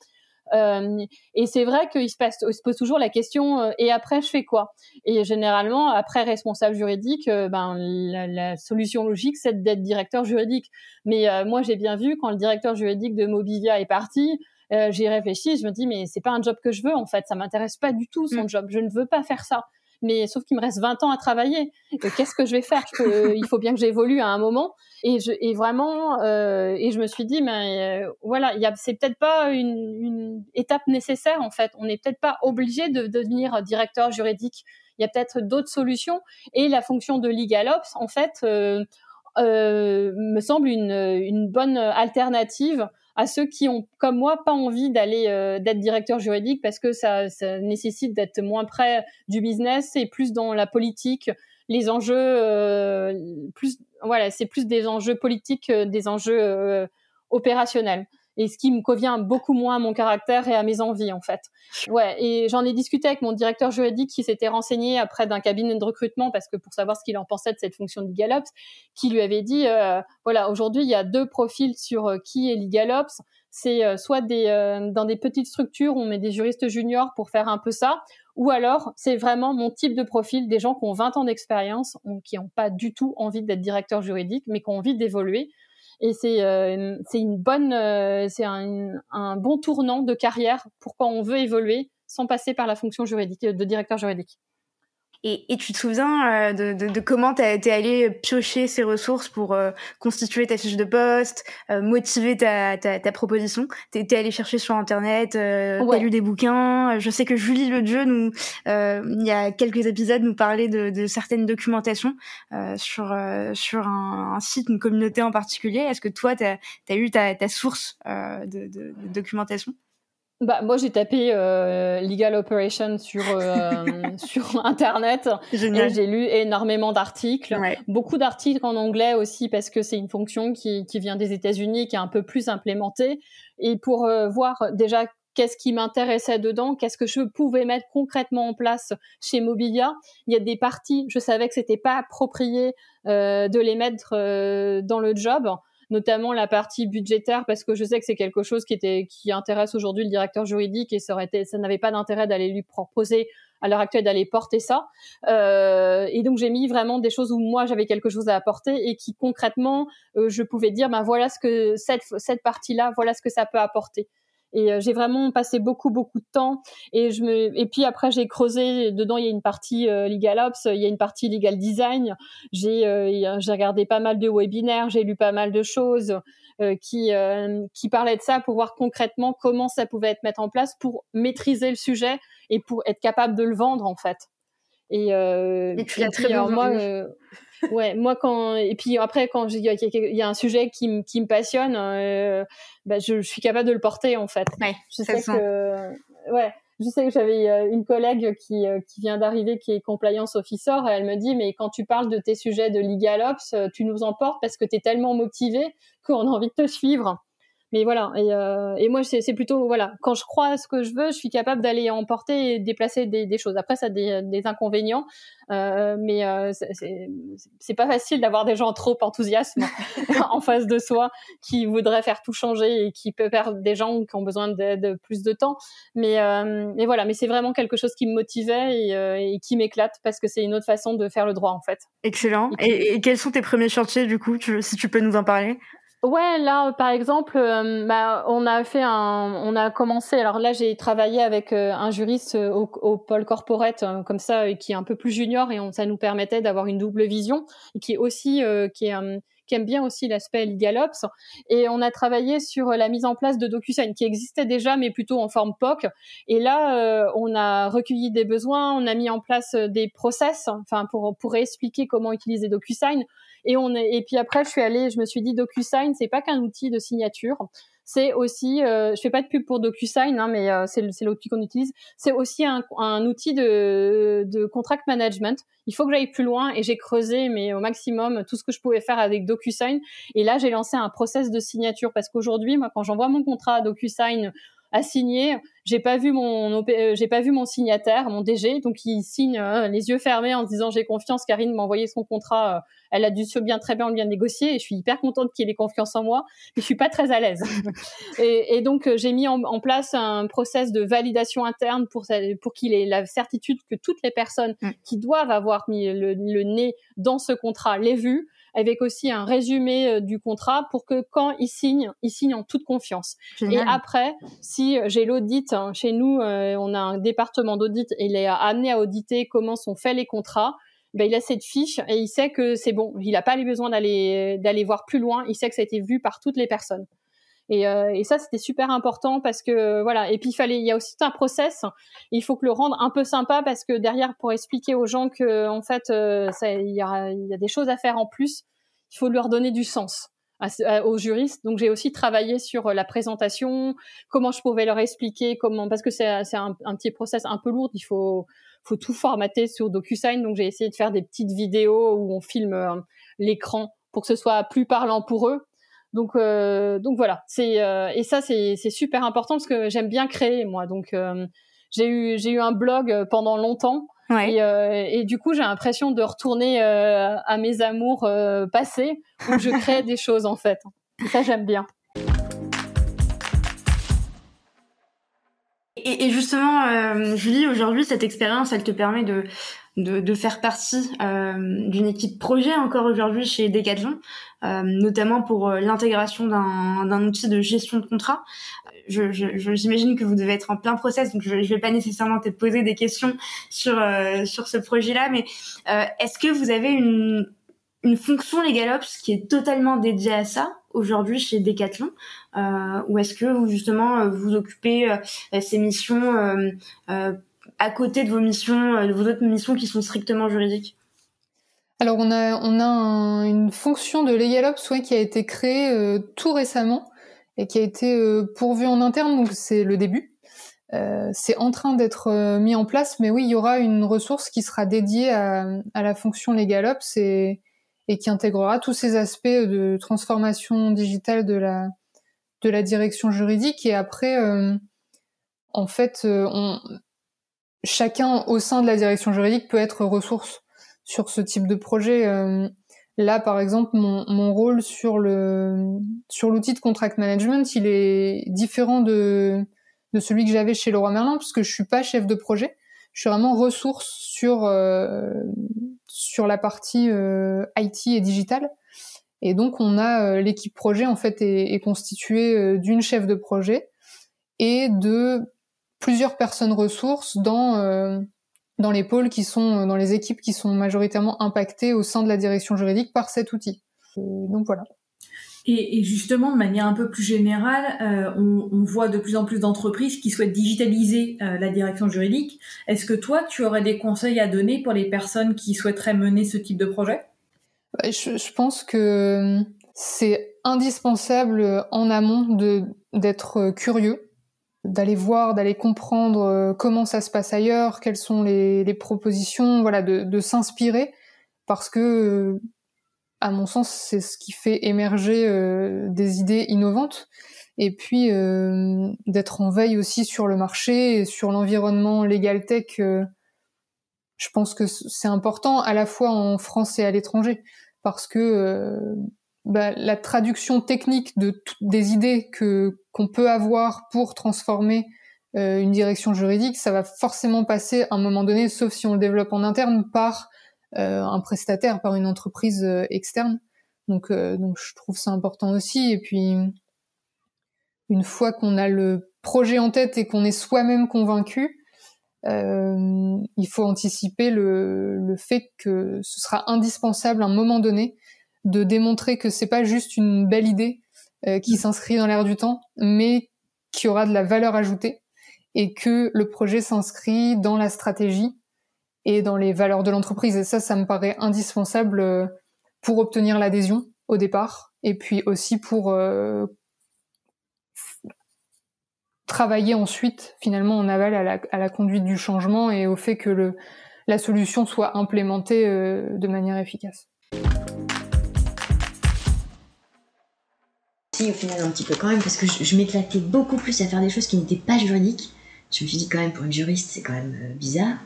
Euh, et c'est vrai qu'il se, passe, il se pose toujours la question euh, et après je fais quoi? Et généralement après responsable juridique, euh, ben la, la, solution logique c'est d'être directeur juridique. Mais moi j'ai bien vu quand le directeur juridique de Mobivia est parti, euh, j'ai réfléchi, je me dis mais c'est pas un job que je veux en fait, ça m'intéresse pas du tout son mmh. job, je ne veux pas faire ça mais sauf qu'il me reste 20 ans à travailler. Qu'est-ce que je vais faire? Il faut bien que j'évolue à un moment. Et, je, et vraiment, euh, et je me suis dit, mais euh, voilà, c'est peut-être pas une, une, étape nécessaire en fait. On n'est peut-être pas obligé de, devenir directeur juridique. Il y a peut-être d'autres solutions. Et la fonction de LegalOps, en fait, euh, euh, me semble une, une bonne alternative à ceux qui ont, comme moi, pas envie d'aller euh, d'être directeur juridique parce que ça, ça nécessite d'être moins près du business et plus dans la politique, les enjeux, euh, plus voilà, c'est plus des enjeux politiques, des enjeux euh, opérationnels. Et ce qui me convient beaucoup moins à mon caractère et à mes envies en fait. Ouais, et j'en ai discuté avec mon directeur juridique qui s'était renseigné après d'un cabinet de recrutement parce que pour savoir ce qu'il en pensait de cette fonction de LegalOps, qui lui avait dit euh, voilà aujourd'hui il y a deux profils sur euh, qui est LegalOps, c'est euh, soit des dans des petites structures on met des juristes juniors pour faire un peu ça, ou alors c'est vraiment mon type de profil des gens qui ont 20 ans d'expérience, qui n'ont pas du tout envie d'être directeur juridique, mais qui ont envie d'évoluer et c'est euh, une bonne euh, c'est un, bon tournant de carrière pour quand on veut évoluer sans passer par la fonction juridique de directeur juridique. Et, et, tu te souviens euh, de, de, de, comment tu es allé piocher ces ressources pour euh, constituer ta fiche de poste, euh, motiver ta, ta, ta proposition? Tu allé chercher sur Internet, euh, ouais. lu des bouquins. Je sais que Julie Le Dieu, nous, il y a quelques épisodes, nous parlait de, de certaines documentations sur, sur un, un, site, une communauté en particulier. Est-ce que toi, tu as, as, eu ta, ta source de, de documentation? Bah, moi, j'ai tapé euh, Legal Operation sur, euh, <laughs> sur Internet. J'ai lu énormément d'articles. Ouais. Beaucoup d'articles en anglais aussi, parce que c'est une fonction qui, qui vient des États-Unis, qui est un peu plus implémentée. Et pour euh, voir déjà qu'est-ce qui m'intéressait dedans, qu'est-ce que je pouvais mettre concrètement en place chez Mobilia. Il y a des parties, je savais que c'était pas approprié euh, de les mettre euh, dans le job notamment la partie budgétaire, parce que je sais que c'est quelque chose qui, était, qui intéresse aujourd'hui le directeur juridique et ça, aurait été, ça n'avait pas d'intérêt d'aller lui proposer à l'heure actuelle d'aller porter ça. Euh, et donc j'ai mis vraiment des choses où moi j'avais quelque chose à apporter et qui concrètement euh, je pouvais dire ben voilà ce que cette cette partie là voilà ce que ça peut apporter. Et euh, j'ai vraiment passé beaucoup beaucoup de temps. Et je me et puis après j'ai creusé. Dedans il y a une partie euh, legal ops, il y a une partie legal design. J'ai euh, j'ai regardé pas mal de webinaires, j'ai lu pas mal de choses euh, qui euh, qui parlaient de ça pour voir concrètement comment ça pouvait être mis en place pour maîtriser le sujet et pour être capable de le vendre en fait. Et, et tu l'as très bien moi, ouais, moi quand et puis après quand il y, y, a un sujet qui, me qui me passionne, euh, bah, je, je, suis capable de le porter en fait. Ouais, je sais que ouais, je sais que j'avais euh, une collègue qui euh, qui vient d'arriver qui est compliance officer et elle me dit mais quand tu parles de tes sujets de legal ops, tu nous emportes parce que tu es tellement motivé qu'on a envie de te suivre mais voilà et, euh, et moi c'est plutôt voilà quand je crois à ce que je veux je suis capable d'aller emporter et déplacer des, des, choses. Après ça a des, des inconvénients euh, mais euh, c'est pas facile d'avoir des gens trop enthousiastes <laughs> en face de soi qui voudraient faire tout changer et qui peut perdre des gens qui ont besoin de, plus de temps. Mais euh, mais voilà mais c'est vraiment quelque chose qui me motivait et, euh, et qui m'éclate parce que c'est une autre façon de faire le droit en fait. Excellent. Et, et, quels sont tes premiers chantiers du coup? Tu, si tu peux nous en parler? Ouais, là, par exemple, euh, bah, on a fait un, on a commencé. Alors là, j'ai travaillé avec euh, un juriste euh, au, au pôle corporate, comme ça, qui est un peu plus junior, et on, ça nous permettait d'avoir une double vision, et qui est aussi, qui est qui aime bien aussi l'aspect LegalOps. Et on a travaillé sur la mise en place de DocuSign, qui existait déjà, mais plutôt en forme POC. Et là, on a recueilli des besoins, on a mis en place des process, enfin pour pour expliquer comment utiliser DocuSign. Et on est, et puis après, je suis allée, je me suis dit DocuSign, c'est pas qu'un outil de signature. C'est aussi, euh, je fais pas de pub pour DocuSign, hein, mais euh, c'est l'outil qu'on utilise. C'est aussi un, un, outil de, de contract management. Il faut que j'aille plus loin et j'ai creusé, mais au maximum, tout ce que je pouvais faire avec DocuSign. Et là, j'ai lancé un process de signature parce qu'aujourd'hui, moi, quand j'envoie mon contrat à DocuSign à signer. J'ai pas vu mon euh, j'ai pas vu mon signataire, mon DG, donc il signe euh, les yeux fermés en se disant j'ai confiance. Karine m'a envoyé son contrat, euh, elle a dû se bien très bien bien négocier et je suis hyper contente qu'il ait confiance en moi, mais je suis pas très à l'aise. <laughs> et, et, donc j'ai mis en, en, place un process de validation interne pour pour qu'il ait la certitude que toutes les personnes mm. qui doivent avoir mis le, le nez dans ce contrat l'aient vu avec aussi un résumé euh, du contrat pour que quand il signe, il signe en toute confiance. Et après, si j'ai l'audit hein, chez nous, euh, on a un département d'audit et il est amené à auditer comment sont faits les contrats. Ben, il a cette fiche et il sait que c'est bon. Il n'a pas les besoin d'aller d'aller voir plus loin. Il sait que ça a été vu par toutes les personnes. Et, euh, et, ça, c'était super important parce que voilà. Et puis il fallait, il y a aussi un process. Il faut que le rendre un peu sympa parce que derrière, pour expliquer aux gens que en fait, euh, il, y a, des choses à faire en plus. Il faut leur donner du sens aux juristes. Donc j'ai aussi travaillé sur la présentation, comment je pouvais leur expliquer comment, parce que c'est un, un, petit process un peu lourd. Il faut faut tout formater sur DocuSign. Donc j'ai essayé de faire des petites vidéos où on filme euh, l'écran pour que ce soit plus parlant pour eux Donc, euh, donc voilà. C'est euh, et ça c'est super important parce que j'aime bien créer moi. Donc euh, j'ai eu j'ai eu un blog pendant longtemps. Et, et, du coup, j'ai l'impression de retourner à mes amours passés où je crée <laughs> des choses en fait. Et ça, j'aime bien. Et, justement, Julie, aujourd'hui, cette expérience, elle te permet de, de, de faire partie euh, d'une équipe projet encore aujourd'hui chez Decathlon, euh, notamment pour euh, l'intégration d'un outil de gestion de contrat. J'imagine je, je, que vous devez être en plein process, donc je ne vais pas nécessairement te poser des questions sur, euh, sur ce projet-là, mais est-ce que vous avez une, une fonction LegalOps qui est totalement dédiée à ça aujourd'hui chez Decathlon. Euh, ou est-ce que vous justement vous occupez ces missions euh, à côté de vos missions, euh, de vos autres missions qui sont strictement juridiques? Alors on a, on a une fonction de LegalOps qui a été créée euh, tout récemment et qui a été euh, pourvue en interne, donc c'est le début. c'est en train d'être mis en place, mais oui, il y aura une ressource qui sera dédiée à, à la fonction LegalOps et, et qui intégrera tous ces aspects de transformation digitale de la, de la direction juridique. Et après, en fait, on, chacun au sein de la direction juridique peut être ressource sur ce type de projet. Euh, là, par exemple, mon, mon, rôle sur le sur l'outil de contract management, il est différent de de celui que j'avais chez Leroy Merlin, puisque je suis pas chef de projet. Je suis vraiment ressource sur euh, sur la partie euh, IT et digital. Et donc, on a l'équipe projet en fait est, constituée d'une chef de projet et de plusieurs personnes ressources dans euh, dans les pôles qui sont dans les équipes qui sont majoritairement impactées au sein de la direction juridique par cet outil. donc voilà. Et, justement, de manière un peu plus générale, euh, on, voit de plus en plus d'entreprises qui souhaitent digitaliser euh, la direction juridique. Est-ce que toi, tu aurais des conseils à donner pour les personnes qui souhaiteraient mener ce type de projet? Bah, je, pense que c'est indispensable en amont d'être curieux d'aller voir, d'aller comprendre euh, comment ça se passe ailleurs, quelles sont les, propositions, voilà, de, de s'inspirer, parce que, euh, à mon sens, c'est ce qui fait émerger euh, des idées innovantes, et puis d'être en veille aussi sur le marché et sur l'environnement legal tech. je pense que c'est important à la fois en France et à l'étranger, parce que bah, la traduction technique de des idées que qu'on peut avoir pour transformer euh, une direction juridique, ça va forcément passer à un moment donné, sauf si on le développe en interne, par euh, un prestataire, par une entreprise euh, externe. Donc, donc je trouve ça important aussi. Et puis, une fois qu'on a le projet en tête et qu'on est soi-même convaincu, il faut anticiper le, le fait que ce sera indispensable à un moment donné de démontrer que c'est pas juste une belle idée euh, qui s'inscrit dans l'air du temps, mais qui aura de la valeur ajoutée et que le projet s'inscrit dans la stratégie et dans les valeurs de l'entreprise. Et ça, ça me paraît indispensable euh, pour obtenir l'adhésion au départ et puis aussi pour euh, travailler ensuite finalement en aval à la, conduite du changement et au fait que la solution soit implémentée de manière efficace. au final un petit peu quand même parce que je, m'éclatais beaucoup plus à faire des choses qui n'étaient pas juridiques. Je me suis dit quand même pour une juriste c'est quand même euh, bizarre.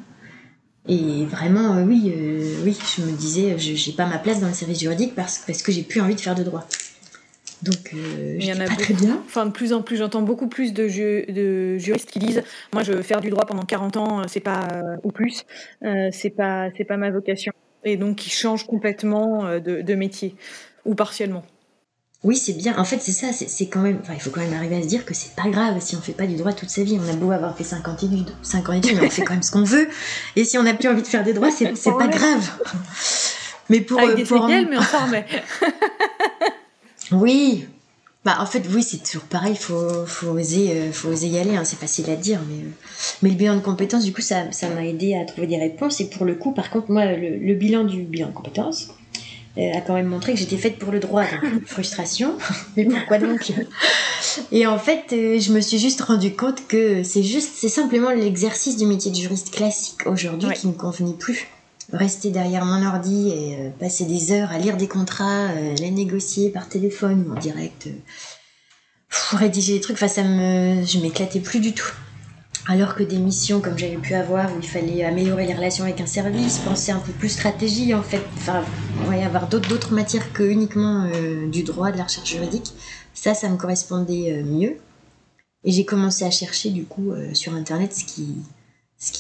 Et vraiment euh, oui euh, oui je me disais je j'ai pas ma place dans le service juridique parce, parce que j'ai plus envie de faire de droit. Donc il y en a pas très bien. Enfin de plus en plus j'entends beaucoup plus de, de juristes qui disent moi je veux faire du droit pendant 40 ans c'est pas ou plus c'est pas c'est pas ma vocation et donc qui changent complètement de, de métier ou partiellement. Oui, c'est bien. En fait, c'est ça. C'est quand même. Enfin, il faut quand même arriver à se dire que c'est pas grave si on fait pas du droit toute sa vie. On a beau avoir fait 50 études, 5 ans d'études, mais on fait quand même ce qu'on veut. Et si on n'a plus envie de faire des droits, c'est pas grave. Mais pour. Avec euh, des pour mais enfin, mais. oui. Bah, en fait, oui, c'est toujours pareil. Il faut, faut, oser, euh, faut oser y aller. Hein. C'est facile à dire, mais, euh, mais le bilan de compétences, du coup, ça m'a aidé à trouver des réponses. Et pour le coup, par contre, moi, le, le bilan du bilan de compétences, a quand même montré que j'étais faite pour le droit. Donc, <laughs> frustration. Mais pourquoi donc? Et en fait, euh, je me suis juste rendu compte que c'est juste, c'est simplement l'exercice du métier de juriste classique aujourd'hui qui ne convenait plus. rester derrière mon ordi et euh, passer des heures à lire des contrats, euh, les négocier par téléphone ou en direct, euh, rédiger des trucs, enfin ça me, je m'éclatais plus du tout. Alors que des missions comme j'avais pu avoir où il fallait améliorer les relations avec un service, penser un peu plus stratégie en fait, enfin ouais, avoir d'autres matières que uniquement du droit, de la recherche juridique, ça ça me correspondait mieux. Et j'ai commencé à chercher du coup sur internet ce qui ce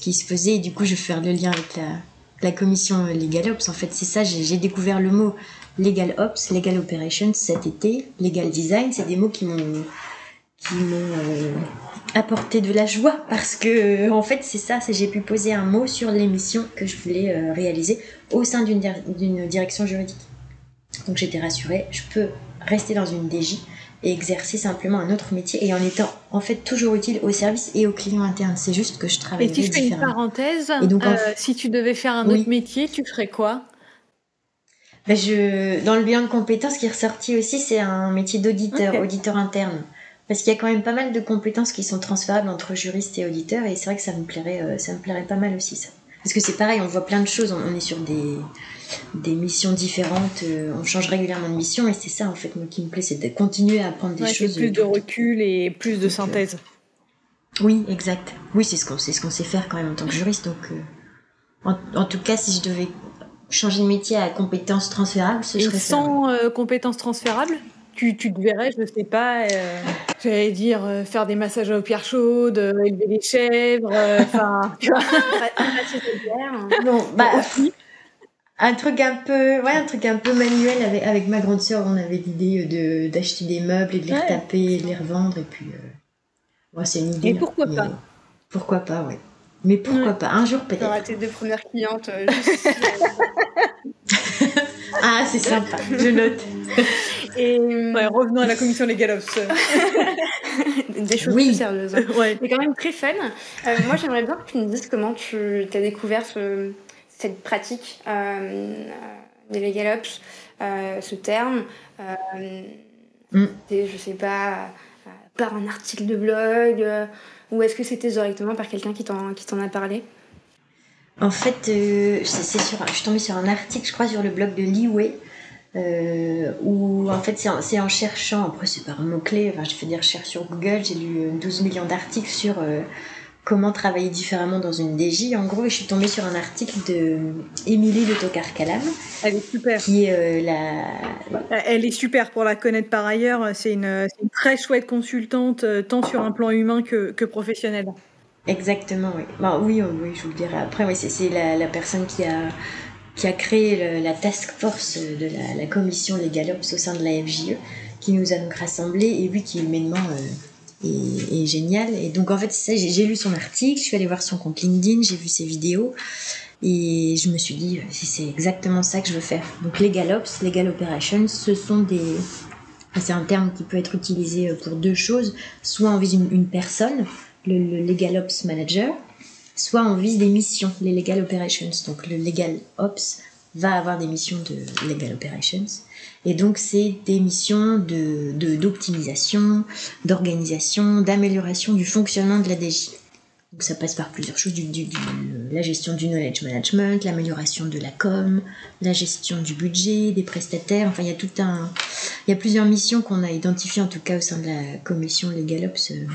qui se faisait. Et du coup, je vais faire le lien avec la, la commission Legal Ops. En fait, c'est ça, j'ai découvert le mot Legal Ops, Legal Operations cet été. Legal Design, c'est des mots qui m'ont qui m'ont euh, apporté de la joie parce que en fait c'est ça c'est j'ai pu poser un mot sur les missions que je voulais euh, réaliser au sein d'une d'une direction juridique donc j'étais rassurée je peux rester dans une DJ et exercer simplement un autre métier et en étant en fait toujours utile au service et aux clients internes. C'est juste que je travaille. Et si je fais une parenthèse, euh, si tu devais faire un autre métier, tu ferais quoi? Ben je, dans le bilan de compétences qui est ressorti aussi, c'est un métier d'auditeur, auditeur interne. Parce qu'il y a quand même pas mal de compétences qui sont transférables entre juristes et auditeurs, et c'est vrai que ça me plairait, euh, ça me plairait pas mal aussi ça. Parce que c'est pareil, on voit plein de choses, on est sur des, des missions différentes. Euh, on change régulièrement de mission et c'est ça en fait moi qui me plaît, c'est de continuer à apprendre des choses. Plus de recul et plus de synthèse. Oui, exact. Oui, c'est ce qu'on ce qu'on sait faire quand même en tant que juriste. Donc, euh, en, tout cas, si je devais changer de métier à compétences transférables, ce serait sans euh, compétences transférables tu, tu te verrais, je ne sais pas, j'allais dire faire des massages aux pierres chaudes, élever des chèvres, enfin, <laughs> tu vois. non, bah, un truc un peu ouais un truc un peu manuel avec avec ma grande sœur on avait l'idée de d'acheter des meubles et de les retaper et de les revendre et puis euh... c'est une idée et pourquoi pas? pourquoi pas ouais. Mais pourquoi pas? Un jour peut-être. Auras tes deux premières clientes euh, <laughs> ah c'est sympa. Je note <laughs> et ouais, revenons à la commission des galops <laughs> des choses plus sérieuses ouais. c'est quand même très fun euh, moi j'aimerais bien que tu me dises comment tu as découvert ce cette pratique euh, des legal ops, euh, ce terme. Euh, mm. Je sais pas, par un article de blog, ou est-ce que c'était directement par quelqu'un qui t'en a parlé? En fait, c'est sur, je suis tombée sur un article, je crois, sur le blog de Liway, euh, où en fait c'est en, en, cherchant, après c'est par un mot-clé, enfin, j'ai fait des recherches sur Google, j'ai lu 12 millions d'articles sur comment travailler différemment dans une DJ. En gros, je suis tombée sur un article de Émilie Le Tocard-Calam. Elle est super. Qui est euh, la. Elle est super pour la connaître par ailleurs. C'est une, très chouette consultante, euh, tant sur un plan humain que, professionnel. Exactement, oui. Bah, oui, oui, je vous le dirai après. Oui, c'est la, personne qui a qui a créé la task force de la, commission des Galops au sein de la FJE, qui nous a donc rassemblés et lui qui humainement euh, et, génial. Et donc en fait, ça, j'ai lu son article, je suis allée voir son compte LinkedIn, j'ai vu ses vidéos et je me suis dit, c'est exactement ça que je veux faire. Donc Legal Ops, Legal Operations, ce sont des... C'est un terme qui peut être utilisé pour deux choses. Soit on vise une, personne, le, le Legal Ops Manager, soit on vise des missions, les Legal Operations. Donc le Legal Ops va avoir des missions de Legal Operations et donc, c'est des missions de, d'optimisation, d'organisation, d'amélioration du fonctionnement de la DJ. Donc, ça passe par plusieurs choses, la gestion du knowledge management, l'amélioration de la com, la gestion du budget, des prestataires. Enfin, il y a tout un, il y a plusieurs missions qu'on a identifiées, en tout cas au sein de la commission LegalOps, euh,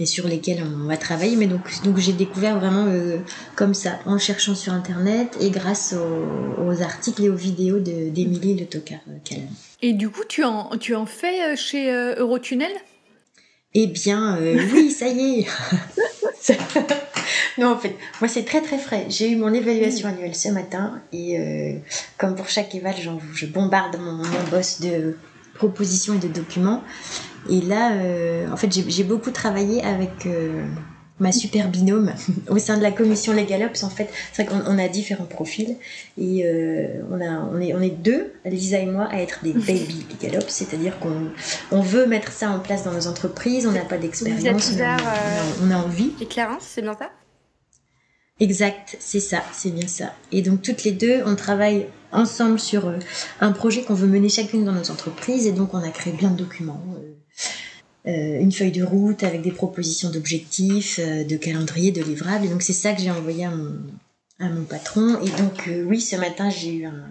et sur lesquelles on va travailler. Mais donc, donc j'ai découvert vraiment euh, comme ça, en cherchant sur Internet et grâce aux, articles et aux vidéos d'Émilie Le Tocard euh, Et du coup, tu en, tu en fais euh, chez Eurotunnel? Eh bien, oui, ça y est <laughs> Non, en fait, moi c'est très très frais. J'ai eu mon évaluation annuelle ce matin et comme pour chaque éval, je bombarde mon, mon boss de propositions et de documents. Et là, euh, en fait, j'ai beaucoup travaillé avec euh, ma super binôme <laughs> au sein de la commission Legalops. En fait, c'est vrai qu'on a différents profils et euh, on, a, on, est, on est deux, Lisa et moi, à être des <laughs> baby Legalops, c'est-à-dire qu'on on veut mettre ça en place dans nos entreprises, on n'a pas d'expérience, on, on, a envie. Et Clarence, c'est bien ça? Exact, c'est ça, c'est bien ça. Et donc toutes les deux, on travaille ensemble sur un projet qu'on veut mener chacune dans nos entreprises et donc on a créé plein de documents. Euh, une feuille de route avec des propositions d'objectifs, euh, de calendrier, de livrables. Et donc c'est ça que j'ai envoyé à mon, patron. Et donc, euh, oui, ce matin, j'ai eu un,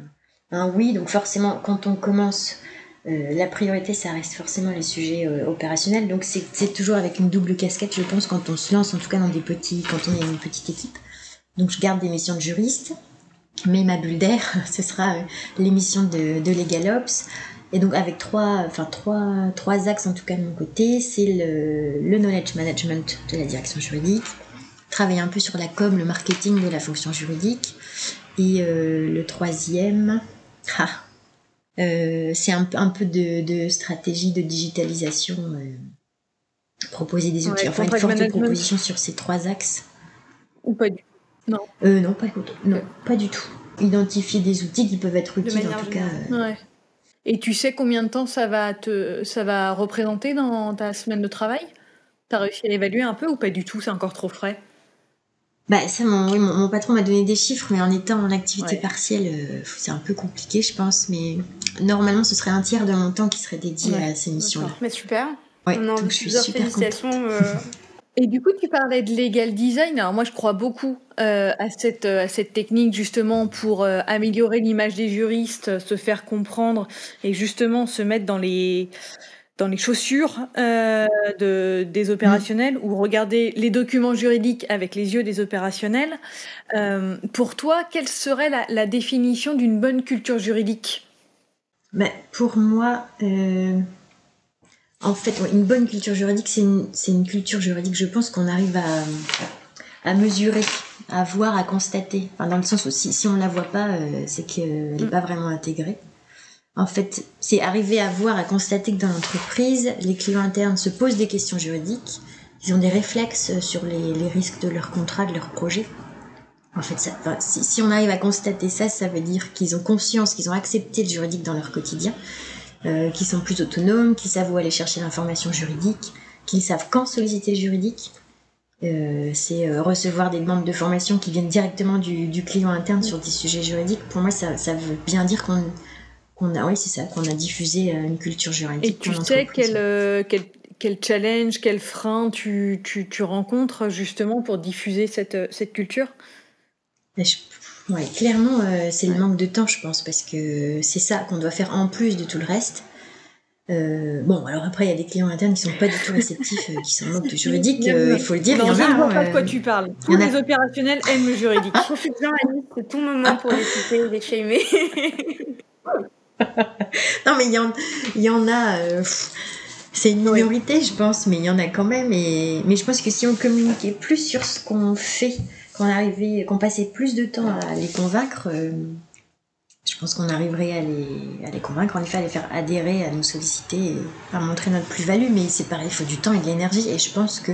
un, oui. Donc, forcément, quand on commence, euh, la priorité, ça reste forcément les sujets euh, opérationnels. Donc, c'est toujours avec une double casquette, je pense, quand on se lance, en tout cas dans des petits, quand on est une petite équipe. Donc, je garde des missions de juriste. Mais ma bulle d'air, <laughs> ce sera l'émission de, de LegalOps. Et donc avec trois, enfin trois, trois axes en tout cas de mon côté, c'est le, le knowledge management de la direction juridique, travailler un peu sur la com, le marketing de la fonction juridique. Et euh, le troisième, <laughs> ah, euh, c'est un, un, peu de, de, stratégie de digitalisation, euh, proposer des outils, ouais, enfin une forte proposition sur ces trois axes. Ou pas du tout Non. Euh, non, pas, non, pas du tout. Identifier des outils qui peuvent être utiles en tout cas. Ouais. Et tu sais combien de temps ça va, te, ça va représenter dans ta semaine de travail? Tu as réussi à l'évaluer un peu ou pas du tout? C'est encore trop frais? Bah, ça, mon, oui, mon, mon, patron m'a donné des chiffres, mais en étant en activité ouais. partielle, euh, c'est un peu compliqué, je pense. Mais normalement, ce serait un tiers de mon temps qui serait dédié ouais. à ces missions-là. Mais super. Ouais, On donc je suis super félicitations. Euh... <laughs> Et du coup, tu parlais de legal design. Alors moi, je crois beaucoup euh, à, cette, à cette technique justement pour euh, améliorer l'image des juristes, se faire comprendre et justement se mettre dans les dans les chaussures euh, de, des opérationnels mmh. ou regarder les documents juridiques avec les yeux des opérationnels. Euh, pour toi, quelle serait la, la définition d'une bonne culture juridique? Ben, Pour moi, euh, en fait, une bonne culture juridique, c'est une, une, culture juridique, je pense, qu'on arrive à, à mesurer, à voir, à constater. Enfin, dans le sens où si, si on ne la voit pas, euh, c'est qu'elle n'est mmh. pas vraiment intégrée. En fait, c'est arriver à voir, à constater que dans l'entreprise, les clients internes se posent des questions juridiques, ils ont des réflexes sur les, les risques de leur contrat, de leur projet. En fait, ça, enfin, si, si, on arrive à constater ça, ça veut dire qu'ils ont conscience, qu'ils ont accepté le juridique dans leur quotidien, euh, qu'ils sont plus autonomes, qu'ils savent où aller chercher l'information juridique, qu'ils savent quand solliciter juridique. Euh, c'est euh, recevoir des demandes de formation qui viennent directement du, du client interne sur des sujets juridiques. Pour moi, ça, ça veut bien dire qu'on qu'on a, oui, c'est ça, qu'on a diffusé une culture juridique. Et tu sais quel, euh, quel, quel, challenge, quel frein tu, tu, tu, rencontres justement pour diffuser cette, cette culture? Je, ouais, Clairement, euh, c'est ouais. le manque de temps, je pense, parce que c'est ça qu'on doit faire en plus de tout le reste. Euh, bon, alors après, il y a des clients internes qui sont pas du tout réceptifs, euh, qui s'en moquent du juridique, euh, il faut le dire. Non, il y en je a, ne vois pas de quoi tu parles. Tous les a... opérationnels aiment le juridique. Profite-en, Annie, c'est ton moment pour les citer, les shamer. <laughs> non, mais il y en, il y en a. Euh, c'est une minorité, oui. je pense, mais il y en a quand même. Et, mais je pense que si on communiquait plus sur ce qu'on fait, qu'on arrivait, qu'on passait plus de temps à les convaincre, euh, je pense qu'on arriverait à les, à les convaincre, en effet, à les faire adhérer, à nous solliciter, à montrer notre plus-value. Mais c'est pareil, il faut du temps et de l'énergie. Et je pense que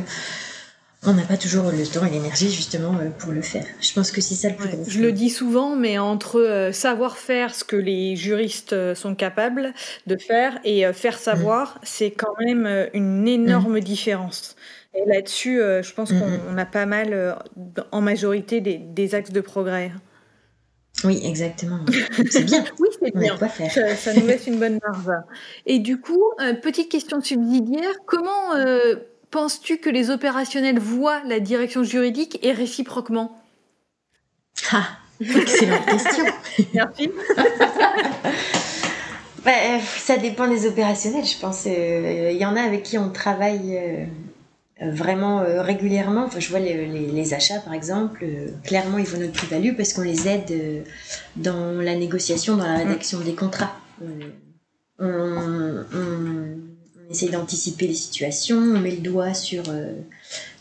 on n'a pas toujours le temps et l'énergie justement euh, pour le faire. Je pense que c'est ça le plus ouais, gros. Je le dis souvent, mais entre euh, savoir faire ce que les juristes sont capables de faire et faire savoir, mmh. c'est quand même une énorme mmh. différence. Et là-dessus, euh, je pense mmh. qu'on a pas mal, en majorité, des, des, axes de progrès. Oui, exactement. C'est bien. <laughs> oui, c'est bien. Ça, ça, nous laisse une bonne marge. Et du coup, petite question subsidiaire, comment penses-tu que les opérationnels voient la direction juridique et réciproquement? Ah, excellente question. <laughs> Merci. <laughs> bah, ça dépend des opérationnels, je pense. Il euh, y en a avec qui on travaille euh, vraiment euh, régulièrement. Enfin, je vois les, achats, par exemple. Euh, clairement, ils voient notre plus-value parce qu'on les aide euh, dans la négociation, dans la rédaction des contrats. on, on essaie d'anticiper les situations, on met le doigt sur, euh,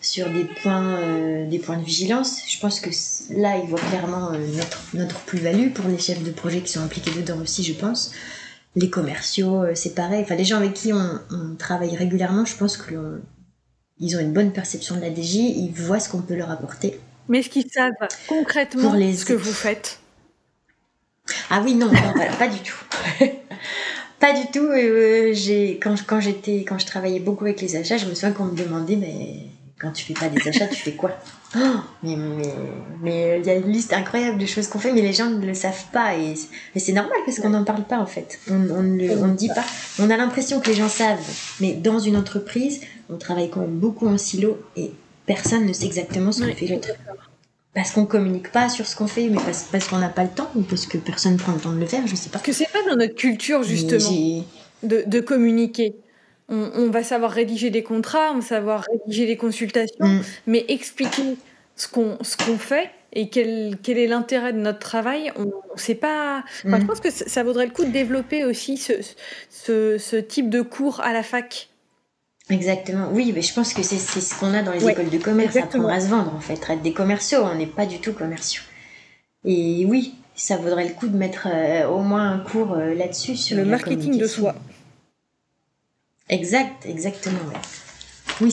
sur des, points, euh, des points de vigilance. Je pense que là, ils voient clairement euh, notre, notre plus-value pour les chefs de projet qui sont impliqués dedans aussi, je pense. Les commerciaux, euh, c'est pareil. Enfin, les gens avec qui on, travaille régulièrement, je pense qu'ils ont une bonne perception de la DJ, ils voient ce qu'on peut leur apporter. Mais est-ce qu'ils savent concrètement les... ce que vous faites? Ah oui, non, non pas du tout. <laughs> Pas du tout. Euh, quand quand j'étais quand je travaillais beaucoup avec les achats, je me souviens qu'on me demandait mais quand tu fais pas des achats, tu fais quoi <gasps> oh, Mais mais mais il y a une liste incroyable de choses qu'on fait, mais les gens ne le savent pas et c'est normal parce qu'on n'en parle pas en fait. On on ne on ne dit pas. On a l'impression que les gens savent, mais dans une entreprise, on travaille quand même beaucoup en silo et personne ne sait exactement ce que fait l'autre. parce qu'on communique pas sur ce qu'on fait, mais parce, parce qu'on n'a pas le temps ou parce que personne prend le temps de le faire, je sais pas. Parce que c'est pas dans notre culture justement de, de, communiquer. On, on, va savoir rédiger des contrats, on va savoir rédiger des consultations, mm. mais expliquer ce qu'on ce qu'on fait et quel, quel est l'intérêt de notre travail, on ne sait pas. Enfin, Je mm. pense que ça vaudrait le coup de développer aussi ce, ce, ce type de cours à la fac. Exactement. Oui, mais je pense que c'est ce qu'on a dans les écoles de commerce, apprendre à se vendre en fait, être des commerciaux, on n'est pas du tout commerciaux. Et oui, ça vaudrait le coup de mettre euh, au moins un cours euh, là-dessus sur le marketing de soi. Exact, exactement. Oui.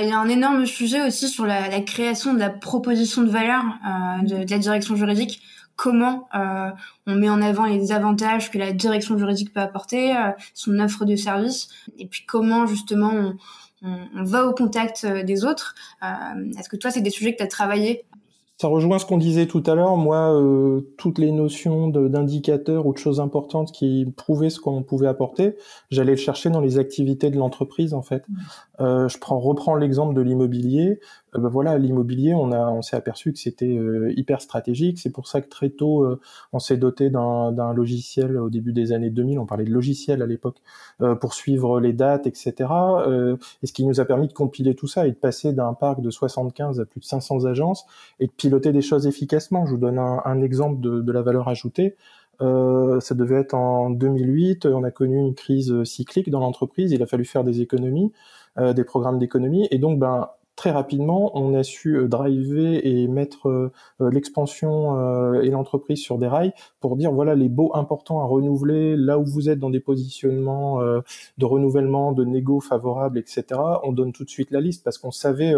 Il y a un énorme sujet aussi sur la, création de la proposition de valeur euh, de, la direction juridique comment euh, on met en avant les avantages que la direction juridique peut apporter, euh, son offre de service, et puis comment justement on, va au contact des autres. Est-ce que toi, c'est des sujets que tu as travaillé ça rejoint ce qu'on disait tout à l'heure. Moi, euh, toutes les notions d'indicateurs ou de choses importantes qui prouvaient ce qu'on pouvait apporter, j'allais le chercher dans les activités de l'entreprise en fait. Mmh. Euh, je prends, reprends l'exemple de l'immobilier. Euh, ben voilà, l'immobilier, on a, on s'est aperçu que c'était euh, hyper stratégique. C'est pour ça que très tôt, euh, on s'est doté d'un logiciel au début des années 2000. On parlait de logiciel à l'époque pour suivre les dates, etc. et ce qui nous a permis de compiler tout ça et de passer d'un parc de 75 à plus de 500 agences et de piloter des choses efficacement. Je vous donne un, un exemple de, de, la valeur ajoutée. Euh, ça devait être en 2008. On a connu une crise cyclique dans l'entreprise. Il a fallu faire des économies, euh, des programmes d'économie. Et donc, ben, très rapidement, on a su euh, driver et mettre euh, euh, l'expansion et l'entreprise sur des rails pour dire voilà les baux importants à renouveler, là où vous êtes dans des positionnements de renouvellement, de négo favorables, etc. On donne tout de suite la liste parce qu'on savait,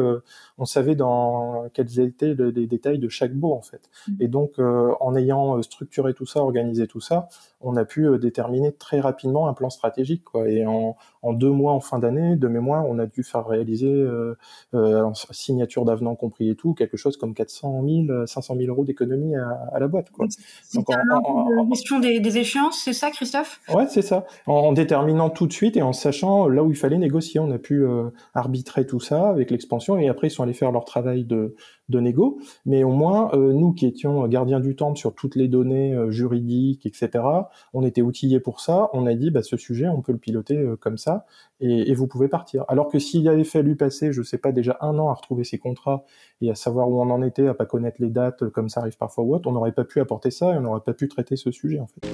on savait dans quels étaient les détails de chaque beau en fait. Mmh. Et donc, en ayant structuré tout ça, organisé tout ça, on a pu déterminer très rapidement un plan stratégique. Quoi. Et en, en deux mois, en fin d'année, de mémoire, on a dû faire réaliser euh, en signature d'avenant compris et tout, quelque chose comme 400 000, 500 000 euros d'économie à, la boîte. Quoi. Donc, en, question des, échéances, c'est ça, Christophe? Ouais, c'est ça. En, déterminant tout de suite et en sachant là où il fallait négocier, on a pu euh, arbitrer tout ça avec l'expansion et après ils sont allés faire leur travail de, de négo. Mais au moins, euh, nous qui étions gardiens du temps sur toutes les données euh, juridiques, etc., on était outillés pour ça. On a dit, bah, ce sujet, on peut le piloter comme ça et, vous pouvez partir. Alors que s'il avait fallu passer, je sais pas, déjà un an à retrouver ces contrats et à savoir où on en était, à pas connaître les dates euh, comme ça arrive parfois ou autre, on n'aurait pas pu apporter ça et on n'aurait pas pu traiter ce sujet en fait.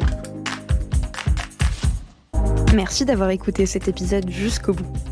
Merci d'avoir écouté cet épisode jusqu'au bout.